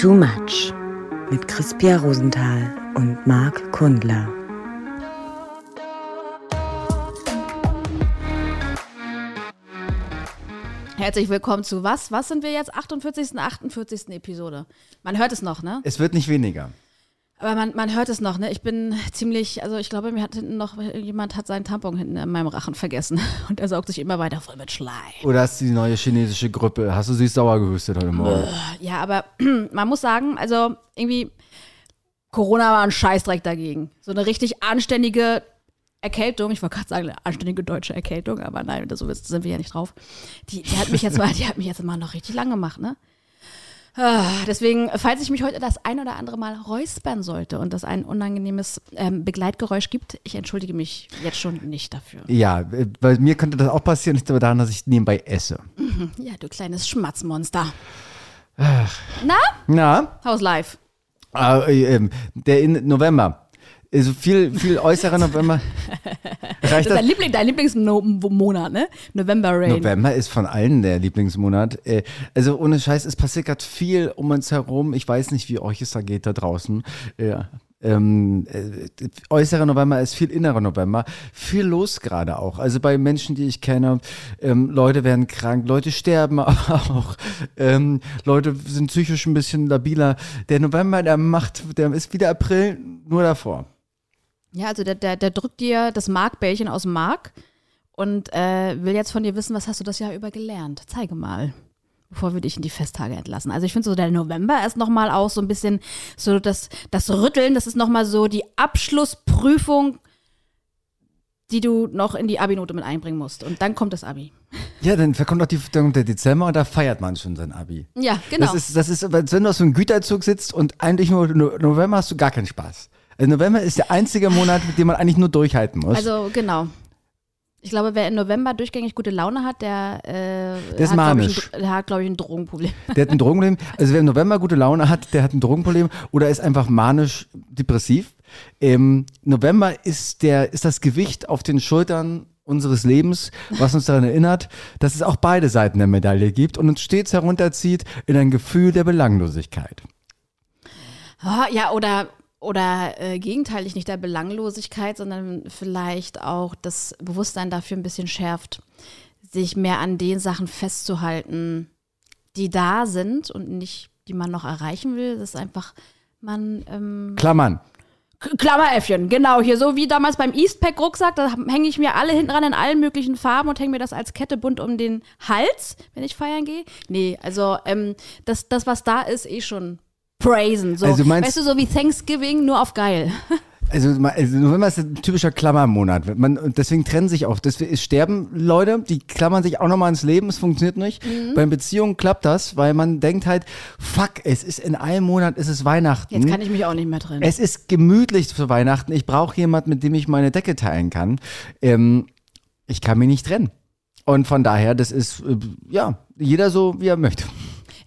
Too Much mit Crispia Rosenthal und Marc Kundler. Herzlich willkommen zu was? Was sind wir jetzt? 48. 48. Episode. Man hört es noch, ne? Es wird nicht weniger. Aber man, man hört es noch, ne? Ich bin ziemlich, also ich glaube, mir hat hinten noch, jemand hat seinen Tampon hinten in meinem Rachen vergessen. Und er saugt sich immer weiter voll mit Schleim. Oder hast du die neue chinesische Grippe? Hast du sie sauer gehustet heute Morgen? Ja, aber man muss sagen, also irgendwie, Corona war ein Scheißdreck dagegen. So eine richtig anständige Erkältung, ich wollte gerade sagen, eine anständige deutsche Erkältung, aber nein, so sind wir ja nicht drauf. Die, die hat mich jetzt mal, die hat mich jetzt mal noch richtig lang gemacht, ne? Ah, Deswegen, falls ich mich heute das ein oder andere Mal räuspern sollte und es ein unangenehmes ähm, Begleitgeräusch gibt, ich entschuldige mich jetzt schon nicht dafür. Ja, bei mir könnte das auch passieren, nicht aber daran, dass ich nebenbei esse. Ja, du kleines Schmatzmonster. Na, Na, how's life? äh, ähm, der in November. Also viel, viel äußerer November. Das Reicht ist das? dein, Liebling, dein Lieblingsmonat, ne? November Rain. November ist von allen der Lieblingsmonat. Äh, Also ohne Scheiß, es passiert gerade viel um uns herum. Ich weiß nicht, wie euch es da geht da draußen. Ja. Ähm, äh, äußerer November ist viel innerer November. Viel los gerade auch. Also bei Menschen, die ich kenne, ähm, Leute werden krank, Leute sterben auch. Ähm, Leute sind psychisch ein bisschen labiler. Der November, der macht, der ist wieder April, nur davor. Ja, also der, der, der drückt dir das Markbällchen aus dem Mark und äh, will jetzt von dir wissen, was hast du das Jahr über gelernt? Zeige mal, bevor wir dich in die Festtage entlassen. Also ich finde so, der November ist nochmal auch so ein bisschen so das, das Rütteln, das ist nochmal so die Abschlussprüfung, die du noch in die Abi-Note mit einbringen musst. Und dann kommt das Abi. Ja, dann kommt auch die, dann der Dezember und da feiert man schon sein Abi. Ja, genau. Das ist, das ist, wenn du auf so einem Güterzug sitzt und eigentlich nur no- November hast du gar keinen Spaß. Also November ist der einzige Monat, mit dem man eigentlich nur durchhalten muss. also genau. Ich glaube, wer im November durchgängig gute Laune hat, der, äh, Der ist hat, glaub ich, manisch. ein, hat, glaube ich, ein Drogenproblem. der hat ein Drogenproblem. Also wer im November gute Laune hat, der hat ein Drogenproblem oder ist einfach manisch depressiv. Im November ist der, ist das Gewicht auf den Schultern unseres Lebens, was uns daran erinnert, dass es auch beide Seiten der Medaille gibt und uns stets herunterzieht in ein Gefühl der Belanglosigkeit. Ah, ja, oder, oder äh, gegenteilig nicht der Belanglosigkeit, sondern vielleicht auch das Bewusstsein dafür ein bisschen schärft, sich mehr an den Sachen festzuhalten, die da sind und nicht, die man noch erreichen will. Das ist einfach, man, ähm, Klammern. Klammeräffchen, genau, hier so wie damals beim Eastpack-Rucksack, da hänge ich mir alle hinten ran in allen möglichen Farben und hänge mir das als Kette bunt um den Hals, wenn ich feiern gehe. Nee, also ähm, das, das, was da ist, eh schon praisen. So. Also meinst- weißt du, so wie Thanksgiving, nur auf geil. Also, also November ist ein typischer Klammermonat. Man, und deswegen trennen sich auch. Deswegen, es sterben Leute, die klammern sich auch nochmal ins Leben. Es funktioniert nicht. Mhm. Bei Beziehungen klappt das, weil man denkt halt, fuck, es ist in einem Monat, es ist Weihnachten. Jetzt kann ich mich auch nicht mehr trennen. es ist gemütlich zu Weihnachten. Ich brauche jemanden, mit dem ich meine Decke teilen kann. Ähm, ich kann mich nicht trennen. Und von daher, das ist, äh, ja, jeder so, wie er möchte.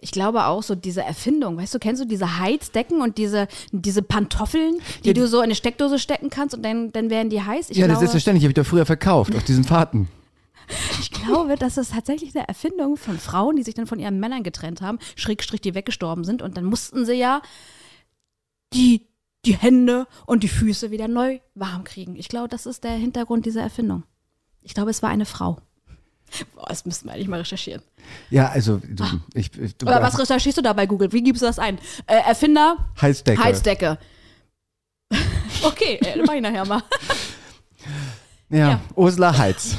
Ich glaube auch so diese Erfindung, weißt du, kennst du diese Heizdecken und diese, diese Pantoffeln, die Ja, du so in eine Steckdose stecken kannst und dann, dann werden die heiß? Ich ja, das glaube, ist selbstverständlich. Habe ich doch früher verkauft, auf diesen Fahrten. Ich glaube, das ist tatsächlich eine Erfindung von Frauen, die sich dann von ihren Männern getrennt haben, Schrägstrich, die weggestorben sind und dann mussten sie ja die, die Hände und die Füße wieder neu warm kriegen. Ich glaube, das ist der Hintergrund dieser Erfindung. Ich glaube, es war eine Frau. Boah, das müssten wir eigentlich mal recherchieren. Ja, also, du, ich, ich, du Oder was recherchierst du da bei Google? Wie gibst du das ein? Äh, Erfinder, Heizdecke. Heizdecke. Okay, äh, mach ich nachher mal. Ja, Ja. Ursula Heiz.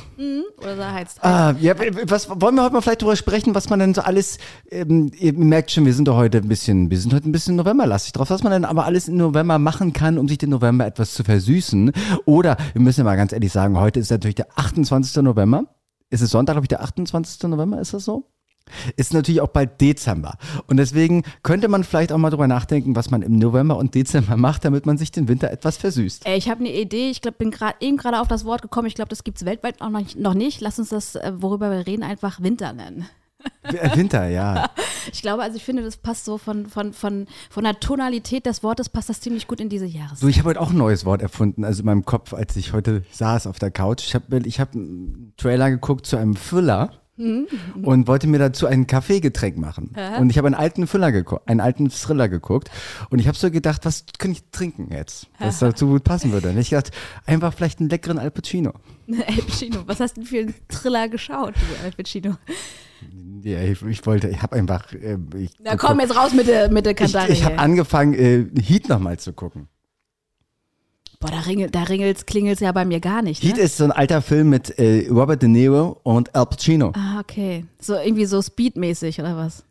Oder so heizt. Ah, ja, was wollen wir heute mal vielleicht darüber sprechen, was man denn so alles, ähm, ihr merkt schon, wir sind doch heute ein bisschen, wir sind heute ein bisschen Novemberlastig drauf, was man denn aber alles im November machen kann, um sich den November etwas zu versüßen. Oder, wir müssen ja mal ganz ehrlich sagen, heute ist natürlich der 28. November. Ist es Sonntag, glaube ich, der 28. November, ist das so? Ist natürlich auch bald Dezember. Und deswegen könnte man vielleicht auch mal drüber nachdenken, was man im November und Dezember macht, damit man sich den Winter etwas versüßt. Äh, ich habe eine Idee. Ich glaube, bin gerade eben gerade auf das Wort gekommen. Ich glaube, das gibt es weltweit auch noch nicht, noch nicht. Lass uns das, äh, worüber wir reden, einfach Winter nennen. Äh, Winter, ja. Ich glaube, also ich finde, das passt so von, von, von, von der Tonalität des Wortes passt das ziemlich gut in diese Jahreszeit. Du, ich habe heute auch ein neues Wort erfunden, also in meinem Kopf, als ich heute saß auf der Couch. Ich habe ich hab einen Trailer geguckt zu einem Thriller. und wollte mir dazu ein Kaffeegetränk machen. Und ich habe einen alten Thriller geguckt, einen alten Thriller geguckt und ich habe so gedacht, was könnte ich trinken jetzt, was dazu gut passen würde. Und ich dachte, einfach vielleicht einen leckeren Al Pacino. Al Pacino, was hast du für einen Thriller geschaut, du Al Pacino? Ja, ich, ich wollte, ich habe einfach. Äh, ich, Na komm, jetzt raus mit der, mit der ich, Kantare. ich habe angefangen, äh, Heat nochmal zu gucken. Boah, da, ringelt, da ringelt's, klingelt's ja bei mir gar nicht. Heat Ne? ist so ein alter Film mit äh, Robert De Niro und Al Pacino. Ah, okay. So irgendwie so speedmäßig oder was?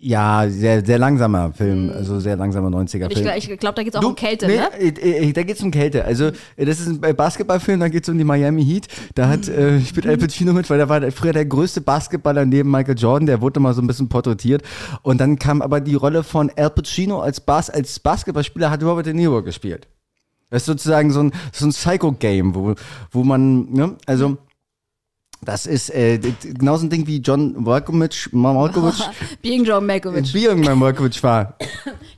Ja, sehr, sehr langsamer Film, also sehr langsamer 90er Und ich, Film. ich glaube, da geht's auch Du- um Kälte, nee, ne? äh, äh, da geht's um Kälte. Also, äh, das ist ein äh, Basketballfilm, da geht's um die Miami Heat. Da hat, äh, spielt Al Pacino mit, weil der war früher der größte Basketballer neben Michael Jordan, der wurde mal so ein bisschen porträtiert. Und dann kam aber die Rolle von Al Pacino als, Bas als Basketballspieler, hat Robert De Niro gespielt. Das ist sozusagen so ein, so ein Psycho-Game, wo, wo man, ne, also, das ist äh, genauso ein Ding wie John Malkovich, Malkovich, Being John Malkovich. wie irgendwann Malkovich war.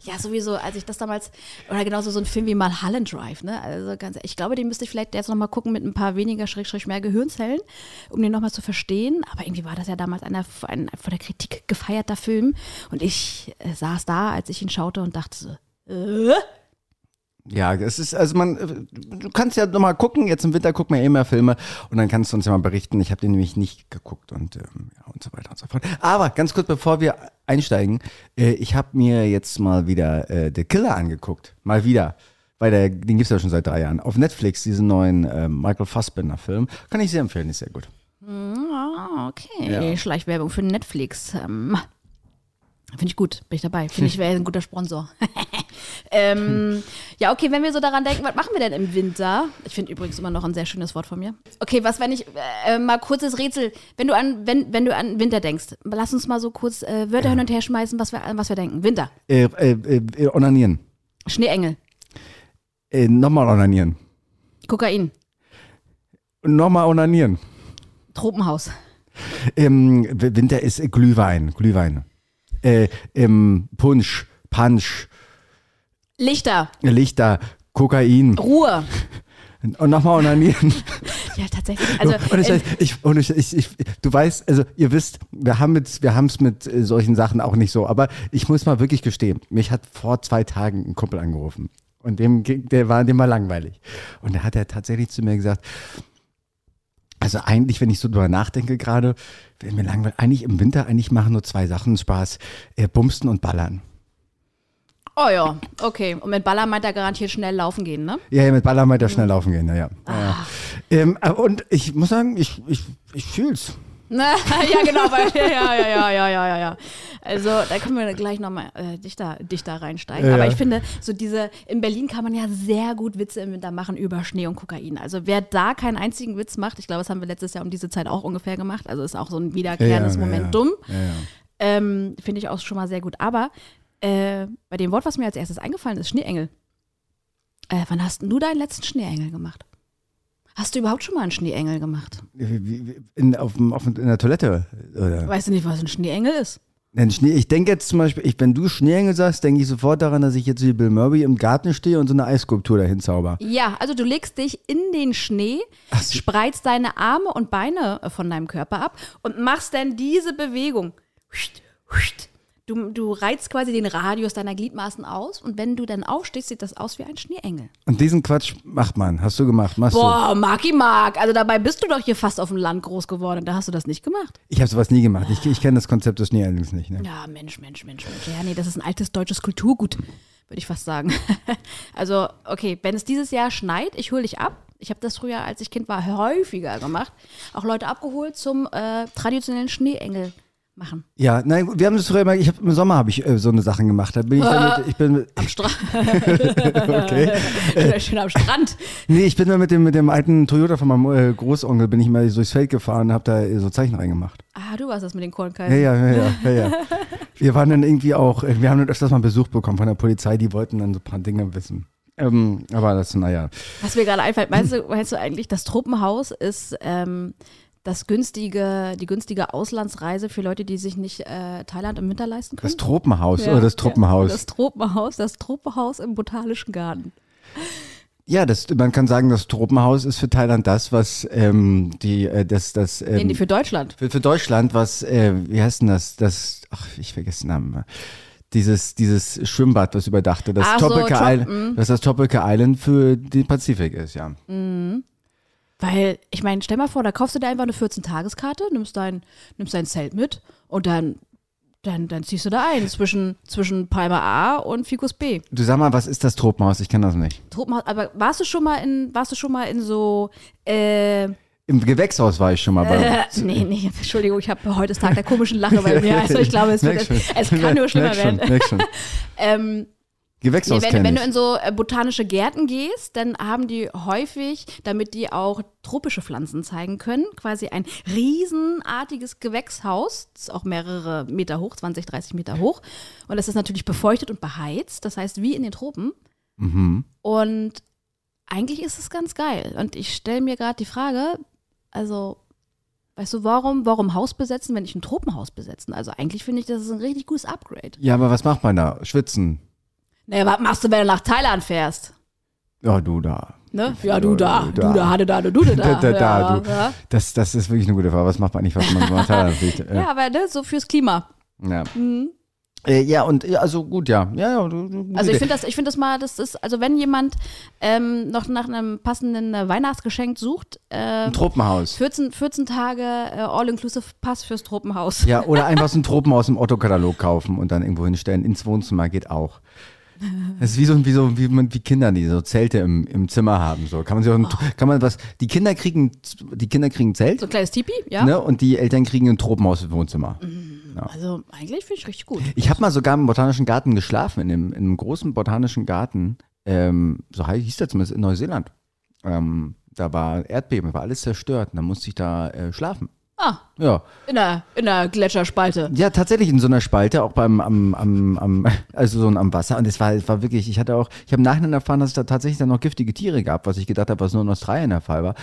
Ja, sowieso, als ich das damals, oder genauso so ein Film wie Mulholland Drive, ne? Also ganz, ich glaube, den müsste ich vielleicht jetzt nochmal gucken mit ein paar weniger, schrägstrich mehr Gehirnzellen, um den nochmal zu verstehen. Aber irgendwie war das ja damals einer, ein von der Kritik gefeierter Film. Und ich äh, saß da, als ich ihn schaute und dachte so, äh? Ja, es ist, also man, äh, du kannst ja nochmal gucken, jetzt im Winter gucken wir eh mehr Filme und dann kannst du uns ja mal berichten. Ich habe den nämlich nicht geguckt und, ähm, ja, und so weiter und so fort. Aber ganz kurz, bevor wir einsteigen, äh, ich habe mir jetzt mal wieder äh, The Killer angeguckt. Mal wieder. Weil der, den gibt's ja schon seit drei Jahren. Auf Netflix, diesen neuen äh, Michael Fassbender-Film. Kann ich sehr empfehlen, ist sehr gut. Ah, okay. Ja. Schleichwerbung für Netflix. Ähm, Finde ich gut, bin ich dabei. Finde ich, wäre ein guter Sponsor. ähm, ja, okay, wenn wir so daran denken, was machen wir denn im Winter? Ich finde übrigens immer noch ein sehr schönes Wort von mir. Okay, was, wenn ich, äh, mal kurzes Rätsel, wenn du an, wenn, wenn du an Winter denkst, lass uns mal so kurz äh, Wörter hin und her schmeißen, was wir, an was wir denken. Winter, Äh, äh, äh, onanieren. Schneeengel, Äh, nochmal onanieren. Kokain, nochmal onanieren. Tropenhaus, Ähm, Winter ist Glühwein. Glühwein. Äh, ähm, Punsch, Punch, Lichter, Lichter, Kokain Ruhe. und nochmal onanieren. Ja, tatsächlich. Also, und ich, äh, ich, und ich, ich, ich, du weißt, also ihr wisst, wir haben mit, wir haben es mit äh, solchen Sachen auch nicht so. Aber ich muss mal wirklich gestehen, mich hat vor zwei Tagen ein Kumpel angerufen und dem, ging- der war, dem war langweilig. Und da hat er tatsächlich zu mir gesagt, also eigentlich, wenn ich so drüber nachdenke gerade, wenn mir langweilig, eigentlich im Winter eigentlich machen nur zwei Sachen Spaß, äh, Bumsten und Ballern. Oh ja, okay. Und mit Baller meint er garantiert schnell laufen gehen, ne? Ja, ja, mit Ballern weiter schnell laufen gehen, ja, ja. ja. Ähm, äh, und ich muss sagen, ich, ich, ich fühl's. ja, genau, weil, ja, ja, ja, ja, ja, ja, ja. Also, da können wir gleich nochmal äh, dichter, dichter reinsteigen. Ja. Aber ich finde, so diese, in Berlin kann man ja sehr gut Witze im Winter machen über Schnee und Kokain. Also, wer da keinen einzigen Witz macht, ich glaube, das haben wir letztes Jahr um diese Zeit auch ungefähr gemacht. Also, ist auch so ein wiederkehrendes Ja, Momentum. Ja. Ähm, finde ich auch schon mal sehr gut. Aber äh, bei dem Wort, was mir als erstes eingefallen ist, Schneeengel. Äh, wann hast du deinen letzten Schneeengel gemacht? Hast du überhaupt schon mal einen Schneeengel gemacht? In, auf, auf, in der Toilette. Oder? Weißt du nicht, was ein Schneeengel ist? Denn Schnee, ich denke jetzt zum Beispiel, ich, wenn du Schneeengel sagst, denke ich sofort daran, dass ich jetzt wie Bill Murray im Garten stehe und so eine Eisskulptur dahin zauber. Ja, also du legst dich in den Schnee, Ach spreizt deine Arme und Beine äh, von deinem Körper ab und machst dann diese Bewegung. Huscht, huscht. Du, du reizt quasi den Radius deiner Gliedmaßen aus und wenn du dann aufstehst, sieht das aus wie ein Schneeengel. Und diesen Quatsch macht man. Hast du gemacht? Machst Boah, Marki Mark, also dabei bist du doch hier fast auf dem Land groß geworden. Da hast du das nicht gemacht. du? Ich habe sowas nie gemacht. Ich, ich kenne das Konzept des Schneeengels nicht. Ne? Ja, Mensch, Mensch, Mensch, Mensch. Ja, nee, das ist ein altes deutsches Kulturgut, würde ich fast sagen. also, okay, wenn es dieses Jahr schneit, ich hole dich ab. Ich habe das früher, als ich Kind war, häufiger gemacht. Auch Leute abgeholt zum äh, traditionellen Schneeengel machen. Ja, nein, wir haben das früher mal, ich habe im Sommer habe ich äh, so eine Sachen gemacht. Da bin ich dann mit, ich bin mit, Am Strand. okay. Schön am Strand. Nee, ich bin da mit dem mit dem alten Toyota von meinem äh, Großonkel bin ich mal durchs Feld gefahren und habe da äh, so Zeichen reingemacht. Ah, du warst das mit den Ja, Kornkalben. ja, ja, ja, ja, ja. Wir waren dann irgendwie auch, äh, wir haben dann öfters mal Besuch bekommen von der Polizei, die wollten dann so ein paar Dinge wissen. Ähm, aber das, naja. Was mir gerade einfällt, meinst du, meinst du eigentlich, das Tropenhaus ist ähm, das günstige, die günstige Auslandsreise für Leute, die sich nicht äh, Thailand im Winter leisten können? Das Tropenhaus Ja, oder das ja. Truppenhaus. Das Tropenhaus, das Tropenhaus im Botanischen Garten. Ja, das, man kann sagen, das Tropenhaus ist für Thailand das, was ähm, die, äh, das, das ähm, Nee, nee, für Deutschland. für, für Deutschland, was, äh, wie heißt denn das? Das, ach, ich vergesse den Namen. mal. Dieses, dieses Schwimmbad, was überdachte, das Ach so, Tropical Trop- Island, was das Tropical Island für den Pazifik ist, ja. Weil, ich meine, stell mal vor, da kaufst du dir einfach eine 14-Tageskarte, nimmst dein, nimmst dein Zelt mit und dann, dann, dann ziehst du da ein zwischen, zwischen Palma A und Ficus B. Du sag mal, was ist das Tropenhaus? Ich kenne das nicht. Tropenhaus, aber warst du schon mal in, warst du schon mal in so, äh, Im Gewächshaus war ich schon mal bei. äh nee, nee, Entschuldigung, ich habe heute ist Tag der komischen Lache bei mir. Also ich glaube, es, wird, schon. es kann nur schlimmer schon, werden. merk schon. Ähm, Gewächshaus Nee, wenn, wenn du in so äh, botanische Gärten gehst, dann haben die häufig, damit die auch tropische Pflanzen zeigen können, quasi ein riesenartiges Gewächshaus, das ist auch mehrere Meter hoch, 20, 30 Meter hoch. Und das ist natürlich befeuchtet und beheizt, das heißt wie in den Tropen. Mhm. Und eigentlich ist es ganz geil. Und ich stelle mir gerade die Frage, also, weißt du, warum, warum Haus besetzen, wenn ich ein Tropenhaus besetzen? Also eigentlich finde ich, das ist ein richtig gutes Upgrade. Ja, aber was macht man da? Schwitzen. Naja, was machst du, wenn du nach Thailand fährst? Ja, du da. Ne? Ja, du da, Du da. hatte da, du, da. Da, da, da, du. Das, das ist wirklich eine gute Frage. Was macht man nicht, was man gemacht hat? fliegt? ja, aber ne, so fürs Klima. Ja. Äh, ja, und also gut, ja. Ja, ja. du- du- Also ich finde das, ich finde das mal, das ist, also wenn jemand ähm, noch nach einem passenden äh, Weihnachtsgeschenk sucht, äh, ein Tropenhaus. 14, 14 Tage äh, All-Inclusive Pass fürs Tropenhaus. Ja, oder einfach so ein Tropenhaus im Otto-Katalog kaufen und dann irgendwo hinstellen. Ins Wohnzimmer geht auch. Das ist wie so, wie so, wie man, wie Kinder, die so Zelte im, im Zimmer haben. So kann man sich auch, ein, kann man was, die Kinder kriegen, die Kinder kriegen ein Zelt, So ein kleines Tipi, ja. ne, und die Eltern kriegen ein Tropenhaus im Wohnzimmer. Also eigentlich finde ich richtig gut. Ich habe mal sogar im Botanischen Garten geschlafen, in, dem, in einem großen Botanischen Garten, ähm, so hieß der zumindest, in Neuseeland. Ähm, da war Erdbeben, war alles zerstört und dann musste ich da äh, schlafen. Ah, Ja. in der, in der Gletscherspalte. Ja, tatsächlich in so einer Spalte, auch beim am, am, am also so am Wasser. Und es war, es war wirklich, ich hatte auch, ich habe im Nachhinein erfahren, dass es da tatsächlich dann noch giftige Tiere gab, was ich gedacht habe, was nur in Australien der Fall war.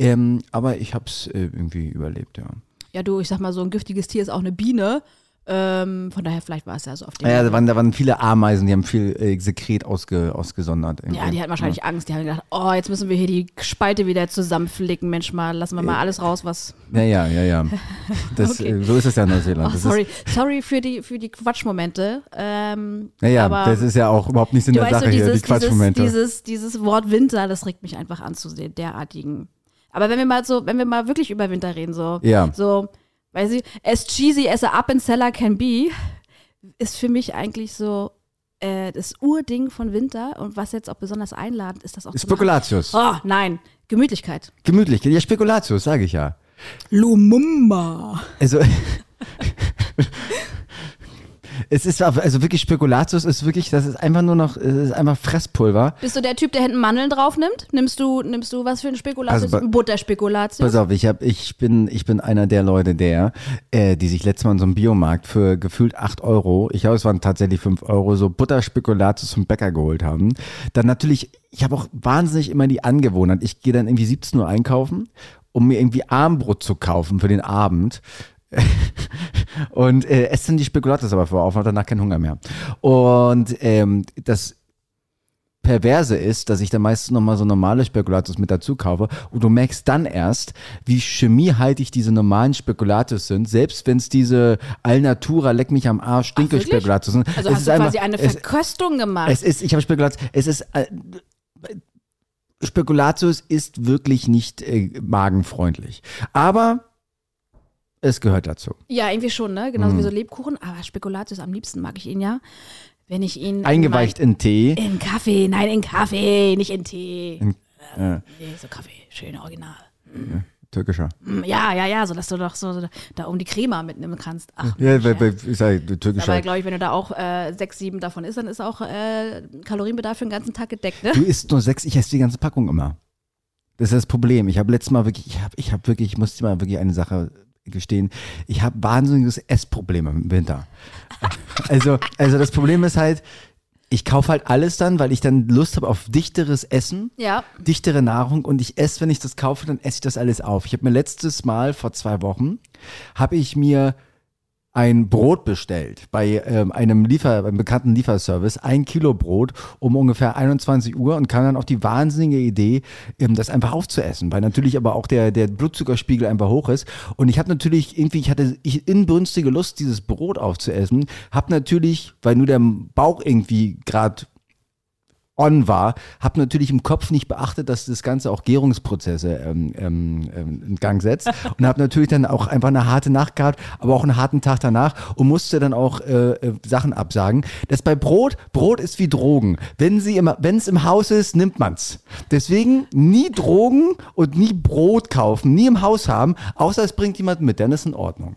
Ähm, aber ich habe es äh, irgendwie überlebt, ja. Ja, du, ich sag mal, so ein giftiges Tier ist auch eine Biene. Ähm, von daher, vielleicht war es ja so auf dem. Ja, da waren, da waren viele Ameisen, die haben viel äh, Sekret ausge, ausgesondert. irgendwie. Ja, die hatten wahrscheinlich Angst. Die haben gedacht, oh, jetzt müssen wir hier die Spalte wieder zusammenflicken. Mensch, mal, lassen wir mal alles raus, was. Ja, ja, ja, ja. Das, Okay. äh, so ist es ja in Neuseeland. Oh, sorry, sorry für die, für die Quatschmomente. Ähm, Ist, naja, aber das ist ja auch überhaupt nicht du der Sache so, hier, dieses, die Quatschmomente. dieses, dieses, dieses Wort Winter, das regt mich einfach an zu sehen, derartigen. Aber wenn wir mal so, wenn wir mal wirklich über Winter reden, so, Ja. so, weiß ich, as cheesy as a up and seller can be, ist für mich eigentlich so äh, das Urding von Winter und was jetzt auch besonders einladend ist, das auch zu. Spekulatius. Oh, nein, Gemütlichkeit. Gemütlich. Ja, Spekulatius, sage ich ja. Lumumba. Also. Es ist also wirklich Spekulatius ist wirklich, das ist einfach nur noch, es ist einfach Fresspulver. Bist du der Typ, der hinten Mandeln drauf nimmt? Nimmst du, nimmst du was für ein Spekulatius? Also bei- Butterspekulatius? Pass auf, ich hab, ich bin, ich bin einer der Leute, der, äh, die sich letztes Mal in so einem Biomarkt für gefühlt 8 Euro, ich glaube, es waren tatsächlich 5 Euro, so Butterspekulatius vom Bäcker geholt haben. Dann natürlich, ich habe auch wahnsinnig immer die Angewohnheit, ich gehe dann irgendwie 17 Uhr einkaufen, um mir irgendwie Armbrot zu kaufen für den Abend. Und äh, esse dann die Spekulatius aber vor auf hab danach keinen Hunger mehr. Und ähm, das Perverse ist, dass ich dann meistens nochmal so normale Spekulatius mit dazu kaufe und du merkst dann erst, wie chemiehaltig diese normalen Spekulatius sind, selbst wenn es diese Alnatura leck mich am Arsch stinke wirklich? Spekulatius sind. also es hast du quasi eine es, Verköstung gemacht. es ist, ich habe Spekulatius, es ist äh, Spekulatius ist wirklich nicht äh, magenfreundlich, aber es gehört dazu. ja, irgendwie schon, ne? Genauso Mhm. wie so Lebkuchen. Aber Spekulatius, am liebsten mag ich ihn ja, wenn ich ihn. in Eingeweicht in Tee. In Kaffee, nein, in Kaffee, nicht in Tee. In- ja. Nee, so Kaffee, schön original. Türkischer. Mm, Ja, ja, ja, so dass du doch so da um die Crema mitnehmen kannst. Ach, Ja, bei, ja. bei, ich sag, türkischer. Aber glaube ich, wenn du da auch äh, sechs, sieben davon isst, dann ist auch äh, Kalorienbedarf für den ganzen Tag gedeckt, ne? Du isst nur sechs, ich esse die ganze Packung immer. Das ist das Problem. Ich habe letztes Mal wirklich, ich habe ich hab wirklich, ich muss dir mal wirklich eine Sache gestehen. Ich habe wahnsinniges Essprobleme im Winter. Also, also das Problem ist halt, ich kaufe halt alles dann, weil ich dann Lust habe auf dichteres Essen, Ja. dichtere Nahrung und ich esse, wenn ich das kaufe, dann esse ich das alles auf. Ich habe mir letztes Mal vor zwei Wochen, habe ich mir ein Brot bestellt bei ähm, einem Liefer, einem bekannten Lieferservice, ein Kilo Brot um ungefähr 21 Uhr und kam dann auf die wahnsinnige Idee, ähm, das einfach aufzuessen, weil natürlich aber auch der, der Blutzuckerspiegel einfach hoch ist. Und ich habe natürlich irgendwie, ich hatte ich inbrünstige Lust, dieses Brot aufzuessen, habe natürlich, weil nur der Bauch irgendwie gerade on war, habe natürlich im Kopf nicht beachtet, dass das Ganze auch Gärungsprozesse ähm, ähm, ähm, in Gang setzt und habe natürlich dann auch einfach eine harte Nacht gehabt, aber auch einen harten Tag danach und musste dann auch äh, äh, Sachen absagen. Das bei Brot, Brot ist wie Drogen. Wenn sie immer, wenn es im Haus ist, nimmt man's. Deswegen nie Drogen und nie Brot kaufen, nie im Haus haben, außer es bringt jemand mit, dann ist in Ordnung.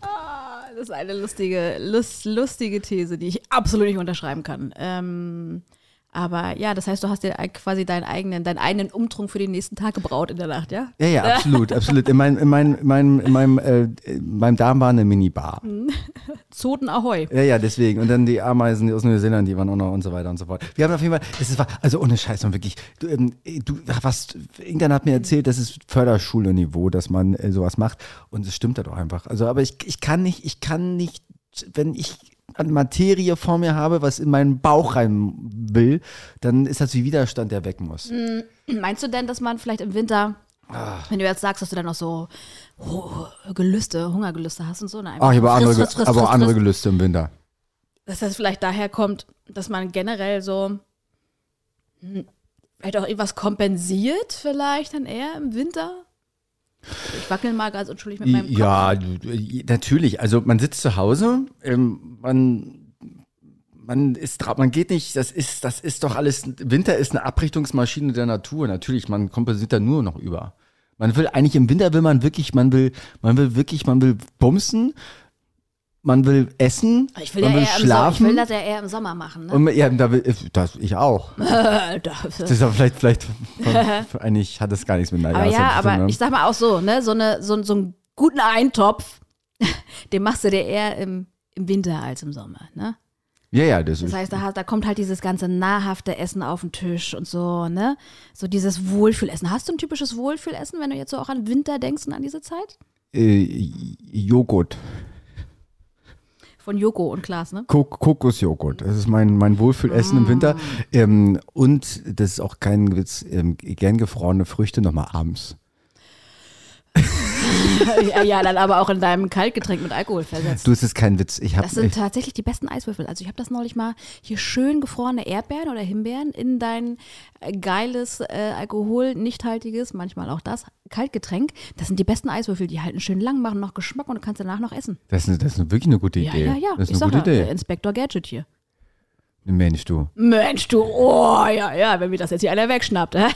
Das ist eine lustige, lust, lustige These, die ich absolut nicht unterschreiben kann. Ähm, aber ja, das heißt, du hast dir quasi deinen eigenen, deinen eigenen Umtrunk für den nächsten Tag gebraut in der Nacht, ja? Ja, ja, absolut, absolut. In, mein, in, mein, in, meinem, in meinem, äh, in meinem Darm war eine Minibar. Zoten Ahoi. Ja, ja, deswegen. Und dann die Ameisen aus Neuseeland, die waren auch noch und so weiter und so fort. Wir haben auf jeden Fall, es ist, also ohne Scheiß, man wirklich, du, ähm, du was, irgendwann hat mir erzählt, das ist Förderschule-Niveau, dass man äh, sowas macht. Und es stimmt halt auch einfach. Also, aber ich, ich kann nicht, ich kann nicht, wenn ich an Materie vor mir habe, was in meinen Bauch rein will, dann ist das wie Widerstand, der weg muss. Meinst du denn, dass man vielleicht im Winter, Ah. wenn du jetzt sagst, dass du dann noch so oh, Gelüste, Hungergelüste hast und so, ne? Ach, ich habe andere, friss, friss, aber auch friss, andere friss. Gelüste im Winter. dass das vielleicht daher kommt, dass man generell so hm, vielleicht auch irgendwas kompensiert, vielleicht dann eher im Winter. Ich wackel mal ganz entschuldigt mit meinem Kopf. Ja, natürlich. Also man sitzt zu Hause, ähm, man, man ist man geht nicht, das ist, das ist doch alles, Winter ist eine Abrichtungsmaschine der Natur. Natürlich, man kompensiert da nur noch über. Man will eigentlich im Winter will man wirklich, man will, man will wirklich, man will bumsen, man will essen, Ich will, man ja will Sommer, ich schlafen. will das ja eher im Sommer machen. Ne? und ja, da will, das, ich auch. Da- Das ist aber vielleicht, vielleicht, von, eigentlich hat das gar nichts mit einer aber ja, aber ne? ich sag mal auch so, ne, so, eine, so, so einen guten Eintopf, den machst du dir eher im, im Winter als im Sommer, ne? Ja, ja, das, Das heißt, da, da kommt halt dieses ganze nahrhafte Essen auf den Tisch und so, ne? So dieses Wohlfühlessen. Hast du ein typisches Wohlfühlessen, wenn du jetzt so auch an Winter denkst und an diese Zeit? Äh, Joghurt. Von Joko und Klaas, ne? Kok Kokosjoghurt. Das ist mein, mein Wohlfühlessen im Winter. Ähm, und das ist auch kein Witz, ähm, gern gefrorene Früchte nochmal abends. Ja, ja, dann aber auch in deinem Kaltgetränk mit Alkohol versetzt. Du, es ist kein Witz. Ich habe Das sind tatsächlich die besten Eiswürfel. Also ich habe das neulich mal hier schön gefrorene Erdbeeren oder Himbeeren in dein äh, geiles, äh, Alkohol, nichthaltiges, manchmal auch das, Kaltgetränk. Das sind die besten Eiswürfel, die halten schön lang, machen noch Geschmack und du kannst danach noch essen. das, ist, eine- das ist wirklich eine gute Ja, Idee. ja, ja. Das ich ist eine sag gute ja, Idee. Inspektor Gadget hier. Mensch, du. Mensch, du, oh, ja, ja, wenn mir das jetzt hier einer wegschnappt.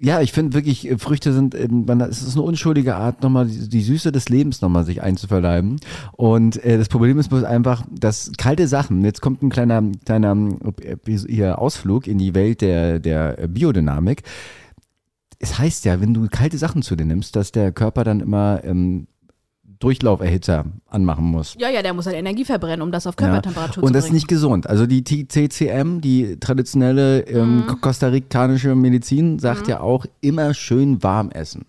Ja, ich finde wirklich, äh, Früchte sind, ähm, man, es ist eine unschuldige Art, nochmal die, die Süße des Lebens nochmal sich einzuverleiben. Und äh, das Problem ist bloß einfach, dass kalte Sachen, jetzt kommt ein kleiner, kleiner äh, hier Ausflug in die Welt der, der Biodynamik. Es heißt ja, wenn du kalte Sachen zu dir nimmst, dass der Körper dann immer ähm, Durchlauferhitzer anmachen muss. ja, ja, der muss halt Energie verbrennen, um das auf Ja. Körpertemperatur Und zu das ist bringen. nicht gesund. Also die T- TCM, die traditionelle ähm, Mhm. kostarikanische Medizin, sagt ja auch immer schön warm essen.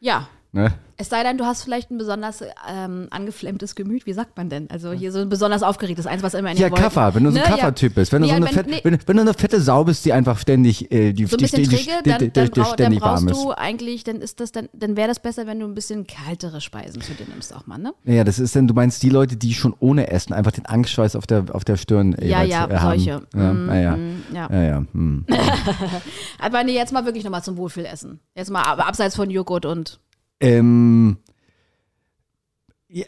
ja, Ne? Es sei denn, du hast vielleicht ein besonders ähm, angeflammtes Gemüt. Wie sagt man denn? Also hier so ein besonders aufgeregtes, eins, was immer in Ja, den Wolken- Kaffer, wenn du so ein Ne, ja. Kaffertyp bist, wenn du, Ja, so eine wenn- fett, nee. wenn, wenn du eine fette Sau bist, die einfach ständig äh, die, so ein die, bisschen die, die, träge, die, dann, brau, brauchst du eigentlich, dann ist das, dann, dann wäre das besser, wenn du ein bisschen kältere Speisen zu dir nimmst auch mal, ne? Ja, das ist dann, du meinst die Leute, die schon ohne Essen einfach den Angstschweiß auf der, auf der Stirn äh, Ja, jeweils, ja, äh, haben. solche. Ja, Mm, ja, ja. mm, ja. ja, ja. Hm. Aber nee, jetzt mal wirklich nochmal zum Wohlfühlessen. Jetzt mal abseits von Joghurt und Ähm,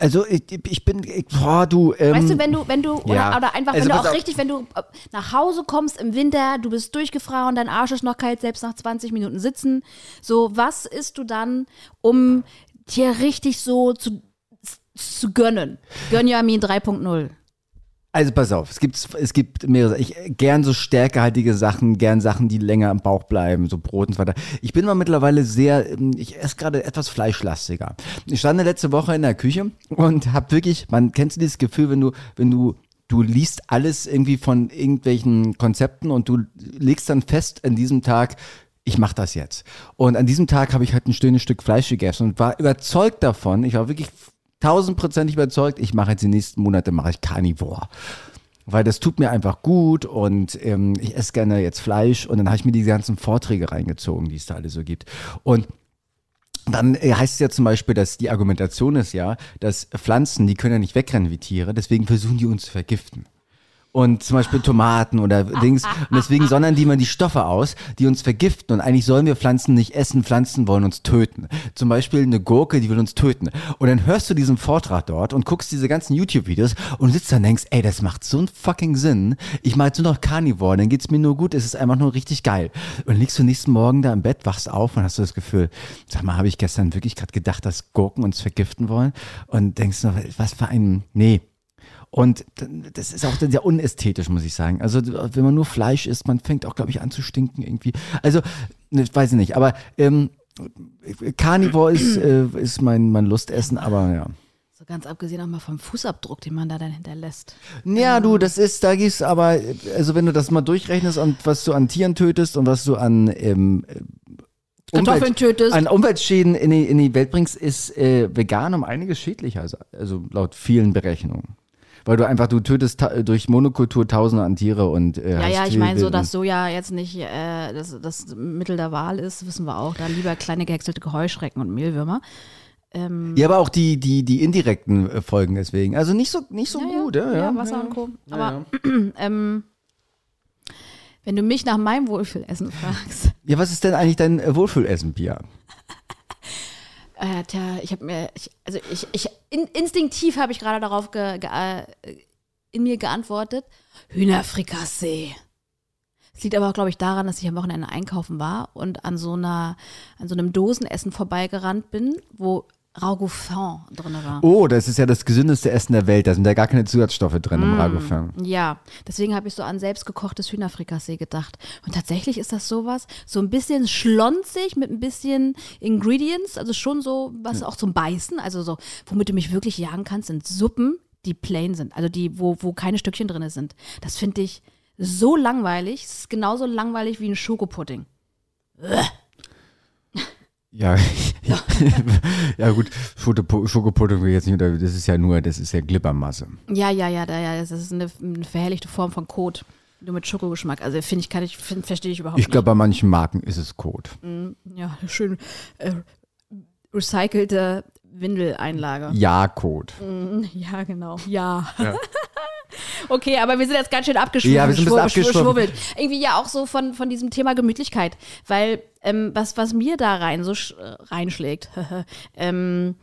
also ich, ich bin, ich, boah, du, ähm, Weißt du, wenn du, wenn du, oder, ja. oder einfach, Also wenn du auch auf. richtig, wenn du äh, nach Hause kommst im Winter, du bist durchgefroren, dein Arsch ist noch kalt, selbst nach 20 Minuten sitzen. So, was isst du dann, um dir richtig so zu, zu gönnen? Gönjamin 3.0. Also pass auf, es gibt, es gibt mehrere. Ich gern so stärkehaltige Sachen, gern Sachen, die länger im Bauch bleiben, so Brot und so weiter. Ich bin mal mittlerweile sehr, ähm, ich esse gerade etwas fleischlastiger. Ich stand letzte Woche in der Küche und habe wirklich, man kennst du dieses Gefühl, wenn du, wenn du Du liest alles irgendwie von irgendwelchen Konzepten und du legst dann fest an diesem Tag, ich mache das jetzt. Und an diesem Tag habe ich halt ein schönes Stück Fleisch gegessen und war überzeugt davon, ich war wirklich tausendprozentig überzeugt, ich mache jetzt die nächsten Monate, mache ich Carnivore. Weil das tut mir einfach gut und ähm, ich esse gerne jetzt Fleisch und dann habe ich mir die ganzen Vorträge reingezogen, die es da alle so gibt. Und dann äh, heißt es ja zum Beispiel, dass die Argumentation ist ja, dass Pflanzen, die können ja nicht wegrennen wie Tiere, deswegen versuchen die uns zu vergiften. Und zum Beispiel Tomaten oder Dings. Und deswegen sondern die man die Stoffe aus, die uns vergiften. Und eigentlich sollen wir Pflanzen nicht essen. Pflanzen wollen uns töten. Zum Beispiel eine Gurke, die will uns töten. Und dann hörst du diesen Vortrag dort und guckst diese ganzen YouTube-Videos und sitzt da und denkst, ey, das macht so einen fucking Sinn. Ich mache jetzt nur noch Carnivore, dann geht's mir nur gut. Es ist einfach nur richtig geil. Und dann liegst du nächsten Morgen da im Bett, wachst auf und hast du das Gefühl, sag mal, habe ich gestern wirklich gerade gedacht, dass Gurken uns vergiften wollen? Und denkst noch, was für ein, nee, und das ist auch sehr unästhetisch, muss ich sagen. Also wenn man nur Fleisch isst, man fängt auch, glaube ich, an zu stinken irgendwie. Also, ne, weiß ich nicht. Aber ähm, Carnivore ist, äh, ist mein, mein Lustessen, aber ja. So ganz abgesehen auch mal vom Fußabdruck, den man da dann hinterlässt. Ja, du, das ist, da gehst aber, also wenn du das mal durchrechnest und was du an Tieren tötest und was du an ähm, Kartoffeln Umwelt, tötest. an Umweltschäden in die, in die Welt bringst, ist äh, vegan um einiges schädlicher, also, also laut vielen Berechnungen. Weil du einfach, du tötest durch Monokultur Tausende an Tiere und äh, Ja, hast ja, ich meine, so dass Soja jetzt nicht äh, das, das Mittel der Wahl ist, wissen wir auch. Da lieber kleine gehäckselte Heuschrecken und Mehlwürmer. Ähm, Ja, aber auch die, die, die indirekten äh, Folgen deswegen. Also nicht so, nicht so ja, gut, ja, ja. ja, Wasser und Co. Aber ähm, wenn du mich nach meinem Wohlfühlessen fragst, Ja, was ist denn eigentlich dein äh, Wohlfühlessen, Pia? Äh, tja, ich habe mir, ich, also ich, ich in, instinktiv habe ich gerade darauf ge, ge, äh, in mir geantwortet, Hühnerfrikassee. Es liegt aber auch, glaube ich, daran, dass ich am Wochenende einkaufen war und an so einer, an so einem Dosenessen vorbeigerannt bin, wo Ragoufin drin war. Oh, das ist ja das gesündeste Essen der Welt. Da sind ja gar keine Zusatzstoffe drin Mm. im Ragoufin. Ja, deswegen habe ich so an selbstgekochtes Hühnerfrikassee gedacht. Und tatsächlich ist das sowas, so ein bisschen schlonzig mit ein bisschen Ingredients, also schon so was auch zum Beißen, also so, womit du mich wirklich jagen kannst, sind Suppen, die plain sind, also die, wo, wo keine Stückchen drin sind. Das finde ich so langweilig, es ist genauso langweilig wie ein Schokopudding. Ja, ja gut, Schokopu- Schokopudding will ich jetzt nicht, das ist ja nur, das ist ja Glibbermasse. Ja, ja, ja, da, ja das ist eine, eine verherrlichte Form von Kot. Nur mit Schokogeschmack. Also finde ich, kann ich, find, verstehe ich überhaupt Ich glaube, bei manchen Marken ist es Kot. nicht. Ja, schön äh, recycelte Windeleinlage. Ja, Kot. Ja, genau. Ja. okay, aber wir sind jetzt ganz schön abgeschwurbelt. Ja, wir sind ein bisschen schwur- abgeschwurbelt. Irgendwie ja auch so von, von diesem Thema Gemütlichkeit. Weil ähm, was, was mir da rein so äh, reinschlägt, ähm,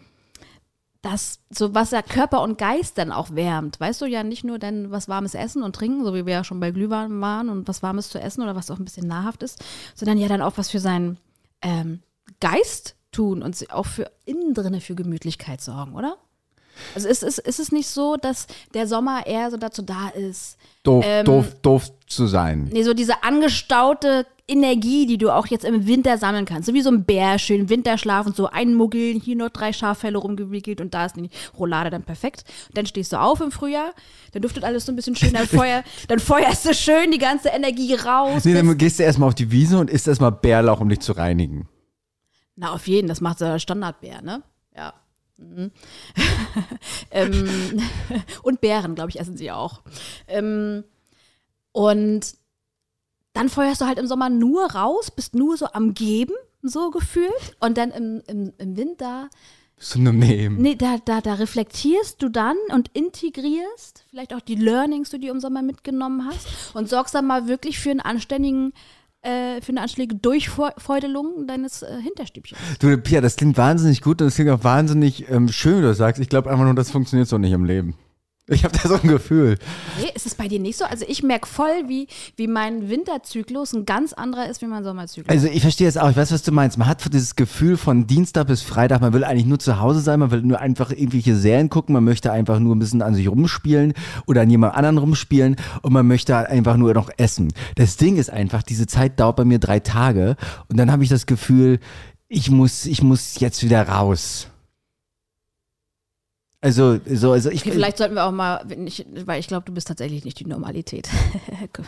dass so was ja Körper und Geist dann auch wärmt. Weißt du ja nicht nur dann was warmes Essen und trinken, so wie wir ja schon bei Glühwein waren und was warmes zu essen oder was auch ein bisschen nahrhaft ist, sondern ja dann auch was für seinen ähm, Geist tun und auch für innen drinne für Gemütlichkeit sorgen, oder? Also ist, ist, ist es nicht so, dass der Sommer eher so dazu da ist, Doof, Ähm, doof, doof zu sein. nee, so diese angestaute Energie, die du auch jetzt im Winter sammeln kannst. So wie so ein Bär, schön Winterschlaf und so einmuggeln, hier noch drei Schaffelle rumgewickelt und da ist die Roulade dann perfekt. Und dann stehst du auf im Frühjahr, dann duftet alles so ein bisschen schön, dann, feuer, dann feuerst du schön die ganze Energie raus. Nee, dann gehst du erstmal auf die Wiese und isst erstmal Bärlauch, um dich zu reinigen. Na, auf jeden, das macht so der Standardbär, ne? Ja. Mhm. ähm, und Bären, glaube ich, essen sie auch. Ähm, und dann feuerst du halt im Sommer nur raus, bist nur so am Geben, so gefühlt. Und dann im, im, im Winter, Synonym. nee, da, da, da reflektierst du dann und integrierst vielleicht auch die Learnings, die du im Sommer mitgenommen hast und sorgst dann mal wirklich für einen anständigen, äh, für eine anständige Durchfeudelung deines äh, Hinterstübchens. Du, Pia, das klingt wahnsinnig gut und das klingt auch wahnsinnig ähm, schön, wie du das sagst. Ich glaube einfach nur, das funktioniert so nicht im Leben. Ich habe da so ein Gefühl. Nee, ist es bei dir nicht so? Also ich merke voll, wie, wie mein Winterzyklus ein ganz anderer ist wie mein Sommerzyklus. Also ich verstehe es auch, ich weiß, was du meinst. Man hat dieses Gefühl von Dienstag bis Freitag, man will eigentlich nur zu Hause sein, man will nur einfach irgendwelche Serien gucken, man möchte einfach nur ein bisschen an sich rumspielen oder an jemand anderen rumspielen und man möchte halt einfach nur noch essen. Das Ding ist einfach, diese Zeit dauert bei mir drei Tage und dann habe ich das Gefühl, ich muss, ich muss jetzt wieder raus. Also, so, also ich, Okay, vielleicht sollten wir auch mal, nicht, weil ich glaube, du bist tatsächlich nicht die Normalität.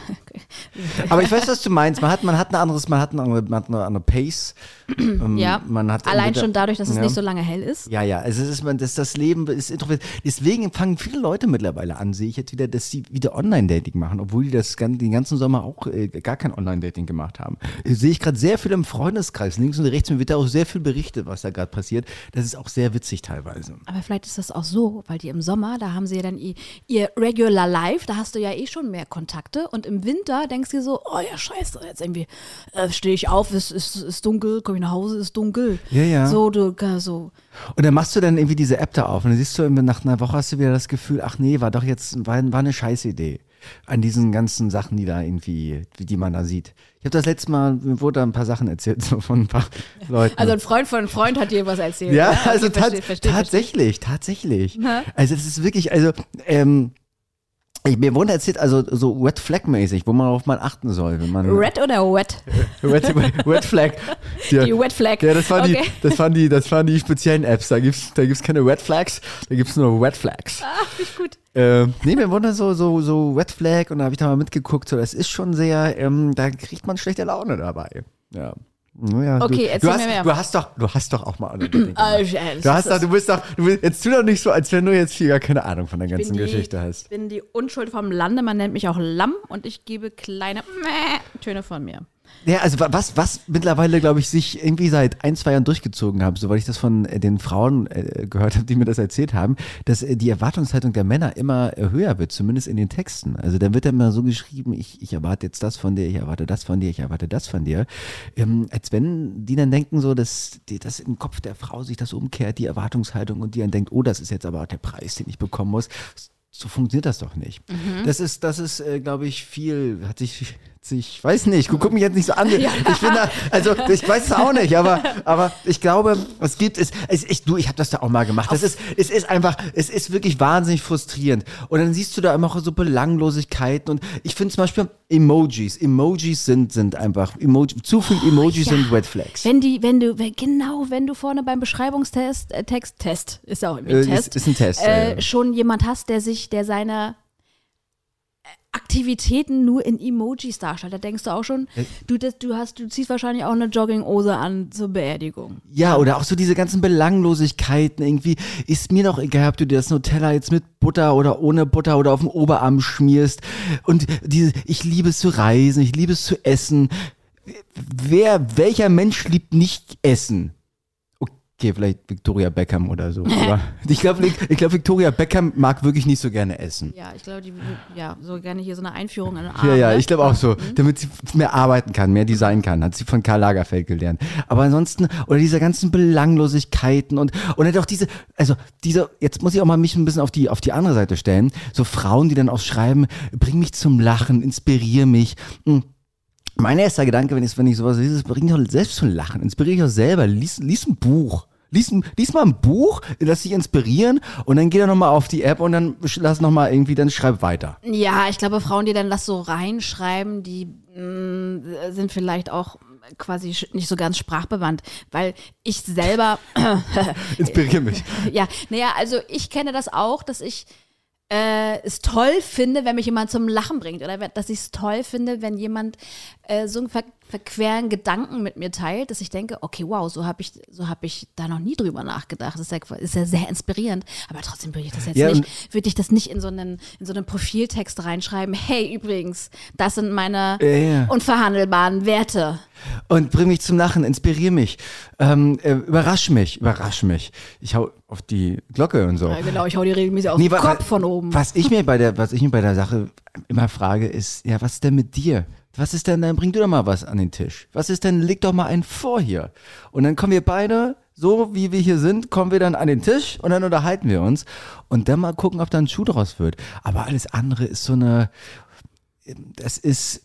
aber ich weiß, was du meinst. Man hat, man hat ein anderes, man hat eine andere, man hat eine andere Pace. Ähm, ja, man hat allein schon dadurch, dass es ja. nicht so lange hell ist. Ja, ja, also es ist man, das, das Leben ist introvertiert. Deswegen fangen viele Leute mittlerweile an, sehe ich jetzt wieder, dass sie wieder Online-Dating machen, obwohl die das gan- den ganzen Sommer auch äh, gar kein Online-Dating gemacht haben. Äh, sehe ich gerade sehr viel im Freundeskreis, links und rechts, mir wird da auch sehr viel berichtet, was da gerade passiert. Das ist auch sehr witzig teilweise. Aber vielleicht ist das auch so, weil die im Sommer, da haben sie ja dann ihr, ihr Regular Life, da hast du ja eh schon mehr Kontakte und im Winter denkst du dir so, oh ja, scheiße, jetzt irgendwie äh, stehe ich auf, es ist, ist dunkel, komme ich nach Hause, ist dunkel. Ja, ja. So, du, so. Und dann machst du dann irgendwie diese App da auf und dann siehst du nach einer Woche hast du wieder das Gefühl, ach nee, war doch jetzt, war, war eine Scheißidee. An diesen ganzen Sachen, die da irgendwie, die man da sieht. Ich habe das letzte Mal, mir wurde da ein paar Sachen erzählt, so von ein paar Leuten. Also ein Freund von einem Freund hat dir was erzählt. Ja, Okay, also verstehe, verstehe, verstehe. tatsächlich, tatsächlich. Also es ist wirklich, also ähm, ich, mir wurde erzählt, also so Red Flag mäßig, wo man auf mal achten soll, wenn man Red oder wet? Red, Red Flag. Die Wet Flag. Ja, das waren, Okay. die, das, waren die, das waren die speziellen Apps. Da gibt's da gibt's keine Red Flags, da gibt's nur Red Flags. Ach, nicht gut. Äh, nee, mir wurde so, so, so Red Flag und da habe ich da mal mitgeguckt. So, das ist schon sehr, ähm, da kriegt man schlechte Laune dabei. Ja. Naja, Okay, du, erzähl du hast, mir mehr. Du hast doch, du hast doch auch mal gemacht. Äh, das Du hast ist- doch, du bist doch, du bist, jetzt tu doch nicht so, als wenn du jetzt hier gar keine Ahnung von der bin ganzen die- Geschichte hast. Ich bin die Unschuld vom Lande, man nennt mich auch Lamm und ich gebe kleine Töne von mir. Ja, also wa- was, was mittlerweile, glaube ich, sich irgendwie seit ein, zwei Jahren durchgezogen habe, soweit ich das von äh, den Frauen äh, gehört habe, die mir das erzählt haben, dass äh, die Erwartungshaltung der Männer immer höher wird, zumindest in den Texten. Also da wird dann immer so geschrieben, ich, ich erwarte jetzt das von dir, ich erwarte das von dir, ich erwarte das von dir. Ähm, als wenn die dann denken so, dass, die, dass im Kopf der Frau sich das umkehrt, die Erwartungshaltung, und die dann denkt, oh, das ist jetzt aber der Preis, den ich bekommen muss. So funktioniert das doch nicht. Das ist, das ist, äh, glaube ich, viel, hat sich, hat sich, weiß nicht, guck, guck mich jetzt nicht so an. Ich bin da, also ich weiß es auch nicht, aber, aber ich glaube, es gibt, es, es ich, du, ich habe das da auch mal gemacht. Das ist, es ist einfach, es ist wirklich wahnsinnig frustrierend. Und dann siehst du da immer so Belanglosigkeiten und ich finde zum Beispiel Emojis. Emojis sind, sind einfach, Emoji, zu viel Emojis ja. sind Red Flags. Wenn die, wenn du, genau, wenn du vorne beim Beschreibungstest, äh, Text, Test, ist ja auch irgendwie ein Äh, Test, ist- ist ein Test, ja, äh, ja. schon jemand hast, der sich, der seine äh, Aktivitäten nur in Emojis darstellt. Da denkst du auch schon, du, das, du hast, du ziehst wahrscheinlich auch eine Jogginghose an zur Beerdigung. Ja, oder auch so diese ganzen Belanglosigkeiten irgendwie. Ist mir doch egal, ob du dir das Nutella jetzt mit Butter oder ohne Butter oder auf dem Oberarm schmierst. Und diese, ich liebe es zu reisen, ich liebe es zu essen. Wer, welcher Mensch liebt nicht Essen? Okay, vielleicht Victoria Beckham oder so. Aber ich glaube, ich glaub, Victoria Beckham mag wirklich nicht so gerne essen. Ja, ich glaube, die würde ja so gerne hier so eine Einführung in den Ja, ja, ne? ich glaube auch so. Damit sie mehr arbeiten kann, mehr designen kann. Hat sie von Karl Lagerfeld gelernt. Aber ansonsten, oder diese ganzen Belanglosigkeiten und, und dann auch diese, also diese, jetzt muss ich auch mal mich ein bisschen auf die, auf die andere Seite stellen. So Frauen, die dann auch schreiben, bring mich zum Lachen, inspiriere mich. Hm. Mein erster Gedanke, wenn ich, wenn ich sowas lese, ist, bring dich doch selbst zum Lachen. Inspiriere dich doch selber. Lies, lies ein Buch. Lies, lies mal ein Buch, lass dich inspirieren und dann geh doch nochmal auf die App und dann lass nochmal irgendwie, dann schreib weiter. Ja, ich glaube, Frauen, die dann das so reinschreiben, die mh, sind vielleicht auch quasi nicht so ganz sprachbewandt, weil ich selber, Inspiriere mich. ja, naja, also ich kenne das auch, dass ich äh, es toll finde, wenn mich jemand zum Lachen bringt oder dass ich es toll finde, wenn jemand äh, so einen verqueren Gedanken mit mir teilt, dass ich denke, okay, wow, so habe ich, so hab ich da noch nie drüber nachgedacht. Das ist ja, ist ja sehr inspirierend, aber trotzdem würde ich das jetzt Ja, nicht, würde ich das nicht in so einen, in so einen Profiltext reinschreiben, hey, übrigens, das sind meine Ja, unverhandelbaren Werte. Und bring mich zum Lachen, inspirier mich, ähm, äh, überrasch mich, überrasch mich. Ich hau auf die Glocke und so. Ja, genau, ich hau die regelmäßig aus Nee, wa- Kopf von oben. Was ich mir bei der, was ich mir bei der Sache immer frage, ist, ja, was ist denn mit dir? Was ist denn, dann bring du doch mal was an den Tisch. Was ist denn, leg doch mal einen vor hier. Und dann kommen wir beide, so wie wir hier sind, kommen wir dann an den Tisch und dann unterhalten wir uns und dann mal gucken, ob da ein Schuh draus wird. Aber alles andere ist so eine, das ist,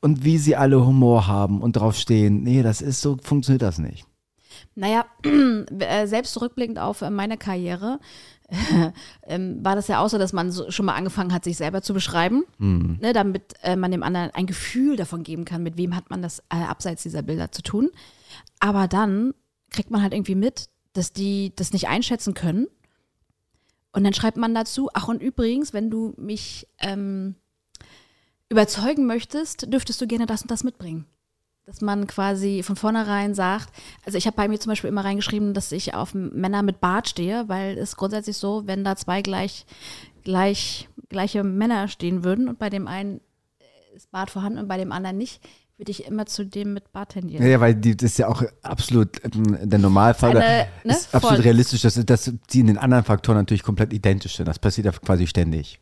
und wie sie alle Humor haben und drauf stehen, nee, das ist so, funktioniert das nicht. Naja, äh, selbst rückblickend auf äh, meine Karriere ähm, war das ja auch so, dass man so schon mal angefangen hat, sich selber zu beschreiben, ne, damit äh, man dem anderen ein Gefühl davon geben kann, mit wem hat man das äh, abseits dieser Bilder zu tun. Aber dann kriegt man halt irgendwie mit, dass die das nicht einschätzen können. Und dann schreibt man dazu, ach und übrigens, wenn du mich ähm, überzeugen möchtest, dürftest du gerne das und das mitbringen. Dass man quasi von vornherein sagt, also ich habe bei mir zum Beispiel immer reingeschrieben, dass ich auf Männer mit Bart stehe, weil es grundsätzlich so, wenn da zwei gleich, gleich, gleiche Männer stehen würden und bei dem einen ist Bart vorhanden und bei dem anderen nicht, würde ich immer zu dem mit Bart tendieren. Ja, ja, weil die, das ist ja auch absolut ähm, der Normalfall. Eine, ne, ist absolut voll. realistisch, dass, dass die in den anderen Faktoren natürlich komplett identisch sind. Das passiert ja quasi ständig.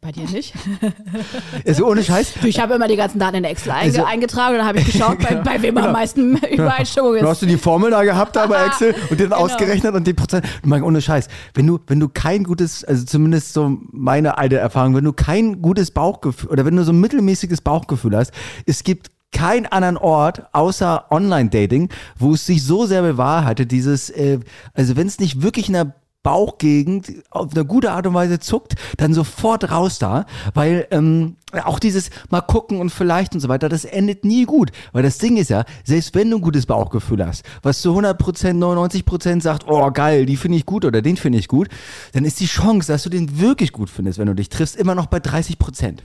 Bei dir nicht? Also ohne Scheiß. Du, ich habe immer die ganzen Daten in der Excel einge Also- eingetragen und dann habe ich geschaut, bei, bei wem am meisten Übereinstimmung Du ist. hast du die Formel da gehabt da bei Excel und den Genau. ausgerechnet und die Prozent. Ich meine, ohne Scheiß. Wenn du, wenn du kein gutes, also zumindest so meine alte Erfahrung, wenn du kein gutes Bauchgefühl oder wenn du so ein mittelmäßiges Bauchgefühl hast, es gibt keinen anderen Ort außer Online-Dating, wo es sich so sehr bewahrheitet, dieses, äh, also wenn es nicht wirklich in der Bauchgegend auf eine gute Art und Weise zuckt, dann sofort raus da, weil ähm, auch dieses mal gucken und vielleicht und so weiter, das endet nie gut, weil das Ding ist ja, selbst wenn du ein gutes Bauchgefühl hast, was zu 100%, 99% sagt, oh geil, die finde ich gut oder den finde ich gut, dann ist die Chance, dass du den wirklich gut findest, wenn du dich triffst, immer noch bei 30%.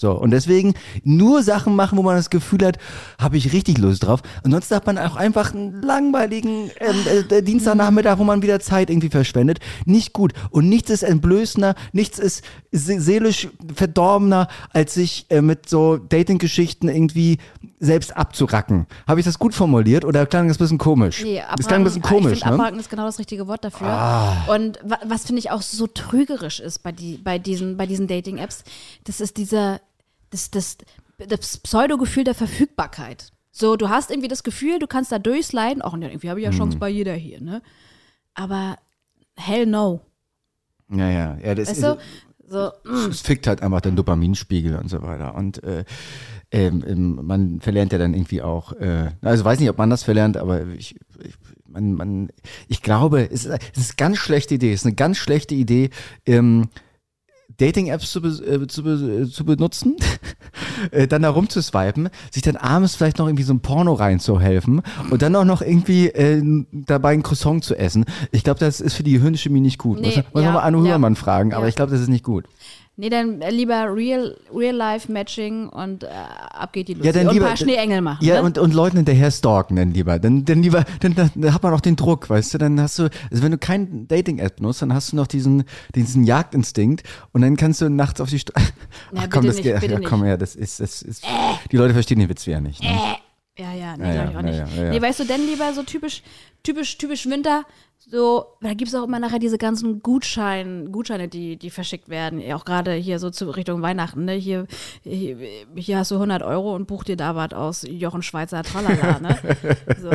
So, und deswegen nur Sachen machen, wo man das Gefühl hat, habe ich richtig Lust drauf. Ansonsten hat man auch einfach einen langweiligen ähm, äh, Dienstagnachmittag, wo man wieder Zeit irgendwie verschwendet. Nicht gut. Und nichts ist entblößender, nichts ist se seelisch verdorbener, als sich äh, mit so Dating-Geschichten irgendwie selbst abzuracken. Habe ich das gut formuliert oder klang das ein bisschen komisch? Nee, das klang ein bisschen abhaken- komisch, ich finde, ne? Ah. abhaken ist genau das richtige Wort dafür. Und wa was finde ich auch so trügerisch ist bei, die, bei diesen, bei diesen Dating-Apps, das ist dieser, das, das, das Pseudo-Gefühl der Verfügbarkeit. So, du hast irgendwie das Gefühl, du kannst da durchsliden. Auch irgendwie habe ich ja. Chance bei jeder hier, ne? Aber hell no. Ja, ja, ja, das Weißt ist, du? So, mm. es fickt halt einfach den Dopaminspiegel und so weiter. Und äh, ähm, ähm, man verlernt ja dann irgendwie auch, äh, also weiß nicht, ob man das verlernt, aber ich, ich, man, man, ich glaube, es ist, es ist eine ganz schlechte Idee, es ist eine ganz schlechte Idee, ähm, Dating-Apps zu, be äh, zu, be äh, zu benutzen, äh, dann da rumzuswipen, sich dann abends vielleicht noch irgendwie so ein Porno reinzuhelfen und dann auch noch irgendwie äh, dabei ein Croissant zu essen. Ich glaube, das ist für die Hirnchemie nicht gut. Nee, muss man ja, mal Anno ja. Hürmann fragen, aber Ja. ich glaube, das ist nicht gut. Nee, dann lieber Real, Real-Life-Matching und äh, ab geht die Lucy. Ja, dann und lieber- ein paar Schneeengel machen. Ja, ne? und, und Leuten hinterher stalken dann lieber. Dann, dann lieber, dann, dann hat man auch den Druck, weißt du, dann hast du, also wenn du kein Dating-App benutzt, dann hast du noch diesen, diesen Jagdinstinkt und dann kannst du nachts auf die St Ja, Ach komm, das nicht, geht, ja, komm her, das ist, das ist, die Leute verstehen den Witz ja nicht. Ne? Ja, ja, nee, Ja, glaub ja, ich auch ja, nicht. ja. Nee, weißt du, denn lieber so typisch, typisch, typisch Winter, so, da gibt es auch immer nachher diese ganzen Gutschein, Gutscheine, die, die verschickt werden, auch gerade hier so zu Richtung Weihnachten, ne, hier, hier, hier hast du 100 Euro und buch dir da was aus Jochen Schweizer Tralala, ne, so,